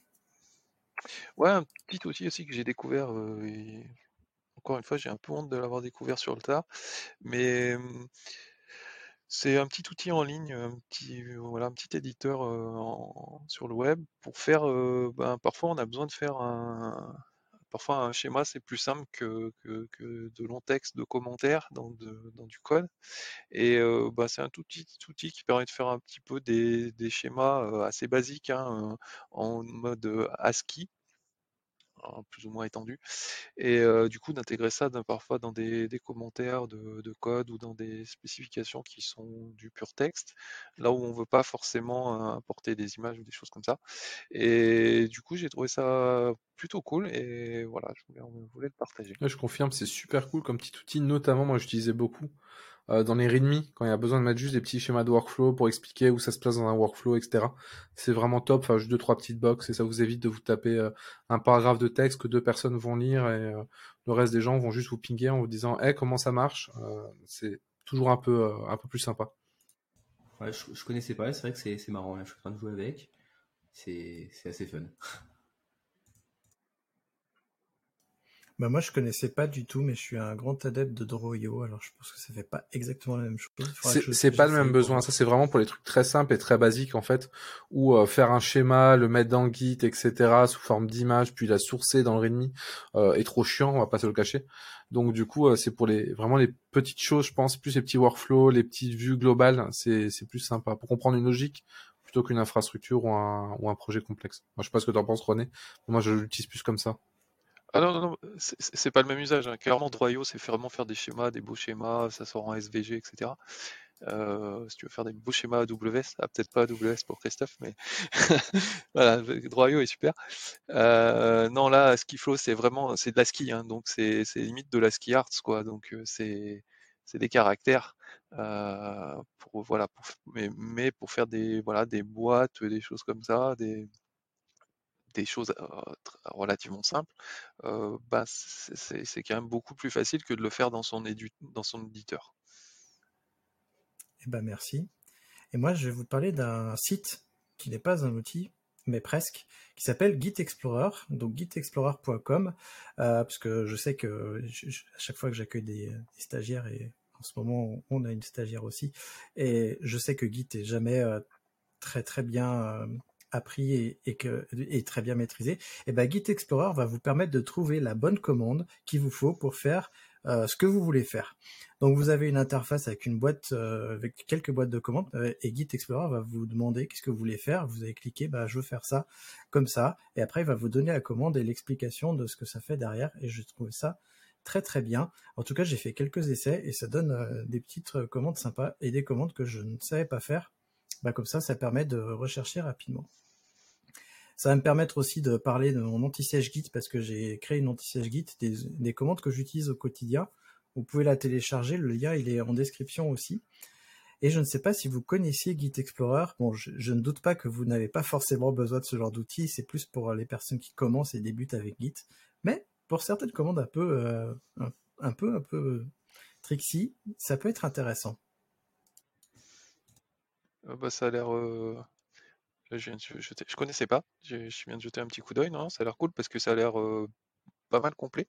Ouais, un petit outil aussi que j'ai découvert. Euh, encore une fois, j'ai un peu honte de l'avoir découvert sur le tard, mais mmh, c'est un petit outil en ligne, un petit, éditeur sur le web pour faire. Ben, parfois, on a besoin de faire un. Parfois, un schéma, c'est plus simple que, de longs textes de commentaires dans, du code. Et ben, c'est un tout petit outil qui permet de faire un petit peu des, schémas assez basiques hein, en mode ASCII Hein, plus ou moins étendu, et du coup d'intégrer ça parfois dans des, commentaires de, code ou dans des spécifications qui sont du pur texte, là où on veut pas forcément importer des images ou des choses comme ça. Et du coup j'ai trouvé ça plutôt cool et voilà, je voulais, le partager. je confirme, c'est super cool comme petit outil, notamment moi j'utilisais beaucoup euh, dans les readme, quand il y a besoin de mettre juste des petits schémas de workflow pour expliquer où ça se place dans un workflow, etc. C'est vraiment top. Enfin, juste deux trois petites boxes et ça vous évite de vous taper euh, un paragraphe de texte que deux personnes vont lire et euh, le reste des gens vont juste vous pinguer en vous disant, hey, comment ça marche? C'est toujours un peu un peu plus sympa. Ouais, je, je connaissais pas. C'est vrai que c'est marrant. Je suis en train de jouer avec. C'est assez fun. [LAUGHS] Bah moi je connaissais pas du tout, mais je suis un grand adepte de Droyo, alors je pense que ça fait pas exactement la même chose. C'est pas le même besoin, ça c'est vraiment pour les trucs très simples et très basiques en fait, ou euh, faire un schéma, le mettre dans le Git, etc. sous forme d'image, puis la sourcer dans le README euh, est trop chiant, on va pas se le cacher. Donc du coup euh, c'est pour les vraiment les petites choses, je pense, plus les petits workflows, les petites vues globales, c'est c'est plus sympa pour comprendre une logique plutôt qu'une infrastructure ou un ou un projet complexe. Moi je sais pas ce que tu en penses René, moi je l'utilise plus comme ça. Ah non, non, non, c'est pas le même usage. Hein. Clairement, Droyo, c'est vraiment faire des schémas, des beaux schémas, ça sort en SVG, etc. Euh, si tu veux faire des beaux schémas AWS, ah, peut-être pas AWS pour Christophe, mais [LAUGHS] voilà, Droyo est super. Euh, non, là, Skiflow, c'est vraiment, c'est de l'ASCII, hein, donc c'est limite de l'ASCII Arts, quoi. Donc euh, c'est des caractères pour voilà, mais, mais, pour faire des voilà des boîtes, des choses comme ça, des des choses relativement simples, bah, c'est quand même beaucoup plus facile que de le faire dans son, dans son éditeur. Eh ben merci. Et moi, je vais vous parler d'un site qui n'est pas un outil, mais presque, qui s'appelle Git Explorer, donc gitexplorer.com, parce que je sais que à chaque fois que j'accueille des, stagiaires, et en ce moment on a une stagiaire aussi, et je sais que Git est jamais très très bien appris et, très bien maîtrisé, et eh ben Git Explorer va vous permettre de trouver la bonne commande qu'il vous faut pour faire euh, ce que vous voulez faire. Donc vous avez une interface avec une boîte, euh, avec quelques boîtes de commandes, euh, et Git Explorer va vous demander qu'est-ce que vous voulez faire. Vous allez cliquer, bah je veux faire ça comme ça, et après il va vous donner la commande et l'explication de ce que ça fait derrière. Et je trouve ça très très bien. En tout cas, j'ai fait quelques essais et ça donne des petites commandes sympas et des commandes que je ne savais pas faire. Bah, comme ça, ça permet de rechercher rapidement. Ça va me permettre aussi de parler de mon anti-siège Git parce que j'ai créé une anti-siège Git, des, commandes que j'utilise au quotidien. Vous pouvez la télécharger, le lien est en description aussi. Et je ne sais pas si vous connaissiez Git Explorer. Bon, je, ne doute pas que vous n'avez pas forcément besoin de ce genre d'outil. C'est plus pour les personnes qui commencent et débutent avec Git. Mais pour certaines commandes un peu, euh, un, peu, un peu tricksy, ça peut être intéressant. Euh, bah, ça a l'air euh, je, je, connaissais pas, je, viens de jeter un petit coup d'œil, non, ça a l'air cool parce que ça a l'air pas mal complet.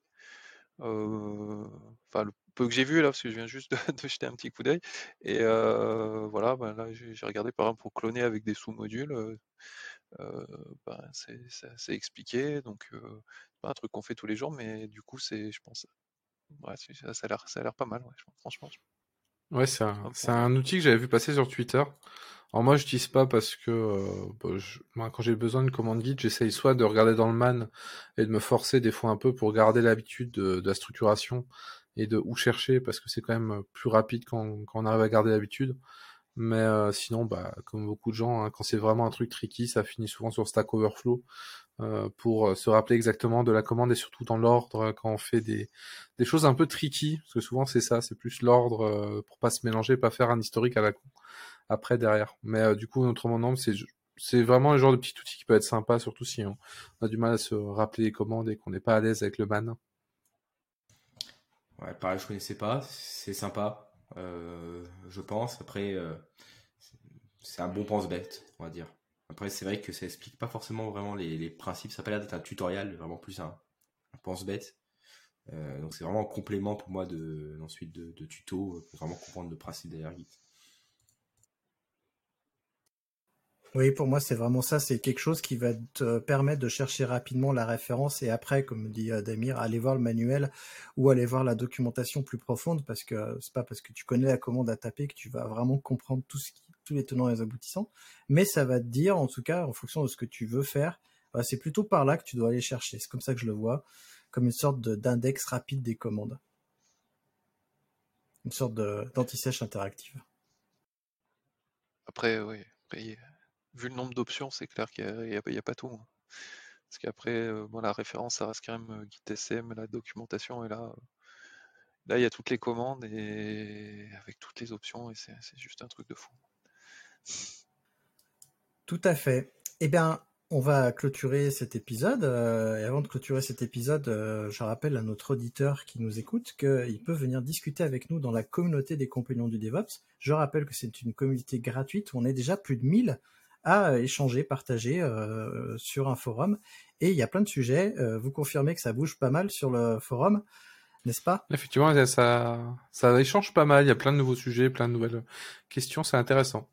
Enfin, le peu que j'ai vu là, parce que je viens juste de, jeter un petit coup d'œil. Et voilà, ben là j'ai regardé par exemple pour cloner avec des sous-modules, ben, c'est expliqué, donc c'est pas un truc qu'on fait tous les jours, mais du coup c'est, je pense, ouais, ça, ça a l'air pas mal, ouais, franchement. Ouais, c'est un, un, outil que j'avais vu passer sur Twitter. Alors moi, je n'utilise pas parce que euh, bah, quand j'ai besoin de commande guide, j'essaye soit de regarder dans le man et de me forcer des fois un peu pour garder l'habitude de, la structuration et de où chercher parce que c'est quand même plus rapide quand, quand on arrive à garder l'habitude. Mais euh, sinon, bah, comme beaucoup de gens, hein, quand c'est vraiment un truc tricky, ça finit souvent sur Stack Overflow pour se rappeler exactement de la commande et surtout dans l'ordre quand on fait des, choses un peu tricky, parce que souvent c'est ça, c'est plus l'ordre pour pas se mélanger, pas faire un historique à la con après derrière. Mais du coup, notre nom, c'est c'est vraiment le genre de petit outil qui peut être sympa, surtout si on a du mal à se rappeler les commandes et qu'on n'est pas à l'aise avec le ban. Ouais, pareil, je connaissais pas, c'est sympa, euh, je pense. Après, euh, c'est un bon pense-bête, on va dire. Après, c'est vrai que ça explique pas forcément vraiment les, principes. Ça n'a pas l'air d'être un tutoriel, vraiment plus un, pense-bête. Euh, donc c'est vraiment un complément pour moi de ensuite de, tuto pour vraiment comprendre le principe derrière Git. Oui, pour moi, c'est vraiment ça. C'est quelque chose qui va te permettre de chercher rapidement la référence et après, comme dit euh, Damir, aller voir le manuel ou aller voir la documentation plus profonde parce que c'est pas parce que tu connais la commande à taper que tu vas vraiment comprendre tout ce qui, les tenants et les aboutissants. Mais ça va te dire, en tout cas, en fonction de ce que tu veux faire, bah, c'est plutôt par là que tu dois aller chercher. C'est comme ça que je le vois, comme une sorte d'index rapide des commandes. Une sorte d'anti-sèche interactive. Après, oui, vu le nombre d'options, c'est clair qu'il n'y a, pas tout. Hein. Parce qu'après, euh, la référence, ça reste quand même euh, GitSM, la documentation, et là, euh, là, il y a toutes les commandes et avec toutes les options, et c'est juste un truc de fou. Tout à fait. Eh bien, on va clôturer cet épisode. et avant de clôturer cet épisode, je rappelle à notre auditeur qui nous écoute qu'il peut venir discuter avec nous dans la communauté des compagnons du DevOps. Je rappelle que c'est une communauté gratuite on est déjà plus de 1000 à échanger, partager euh, sur un forum. Et il y a plein de sujets. Euh, vous confirmez que ça bouge pas mal sur le forum, n'est-ce pas? Effectivement, ça, ça échange pas mal. Il y a plein de nouveaux sujets, plein de nouvelles questions. C'est intéressant.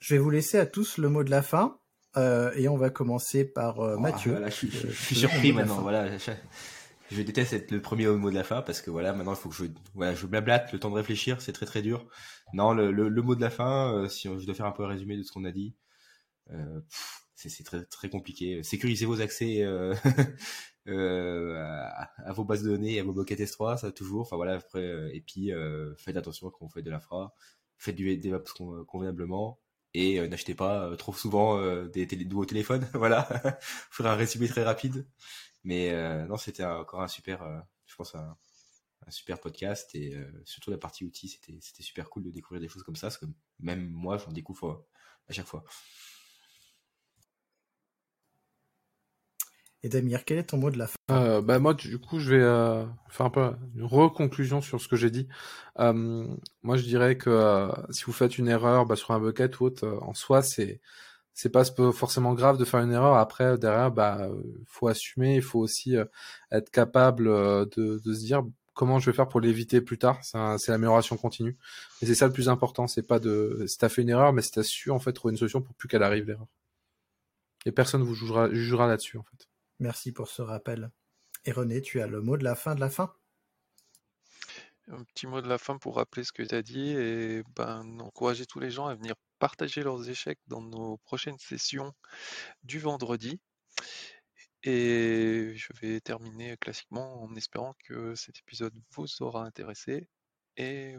Je vais vous laisser à tous le mot de la fin. Euh, et on va commencer par oh, Mathieu. je, suis surpris maintenant. Voilà, je déteste être le premier au mot de la fin parce que voilà, maintenant il faut que je, voilà, je blablate, le temps de réfléchir, c'est très très dur. Non, le, le, mot de la fin, euh, si je dois faire un peu un résumé de ce qu'on a dit, euh, c'est très très compliqué. Sécurisez vos accès euh, [LAUGHS] euh, à, vos bases de données, à vos buckets S3, ça toujours. Enfin voilà, après, euh, et puis faites attention quand vous faites de l'infra, faites du DevOps convenablement et n'achetez pas trop souvent des, télé, nouveaux téléphones. [LAUGHS] voilà, ferai un résumé très rapide. Mais euh, non, c'était encore un super, euh, je pense, un, super podcast et euh, surtout la partie outils, c'était c'était super cool de découvrir des choses comme ça, parce que même moi, j'en découvre à chaque fois. Et Damir, quel est ton mot de la fin? Euh, bah moi, du coup, je vais faire un peu une reconclusion sur ce que j'ai dit. moi, je dirais que si vous faites une erreur bah, sur un bucket ou autre, en soi, c'est c'est pas forcément grave de faire une erreur. Après, derrière, bah, faut assumer. Il faut aussi euh, être capable euh, de, de, se dire comment je vais faire pour l'éviter plus tard. C'est l'amélioration continue. Et c'est ça le plus important. C'est pas de, si t'as fait une erreur, mais si t'as su en fait trouver une solution pour plus qu'elle arrive l'erreur. Et personne vous jugera, jugera là-dessus en fait. Merci pour ce rappel. Et René, tu as le mot de la fin de la fin. Un petit mot de la fin pour rappeler ce que tu as dit et ben, encourager tous les gens à venir partager leurs échecs dans nos prochaines sessions du vendredi. Et je vais terminer classiquement en espérant que cet épisode vous aura intéressé et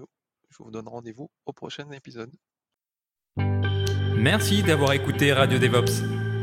je vous donne rendez-vous au prochain épisode. Merci d'avoir écouté Radio DevOps.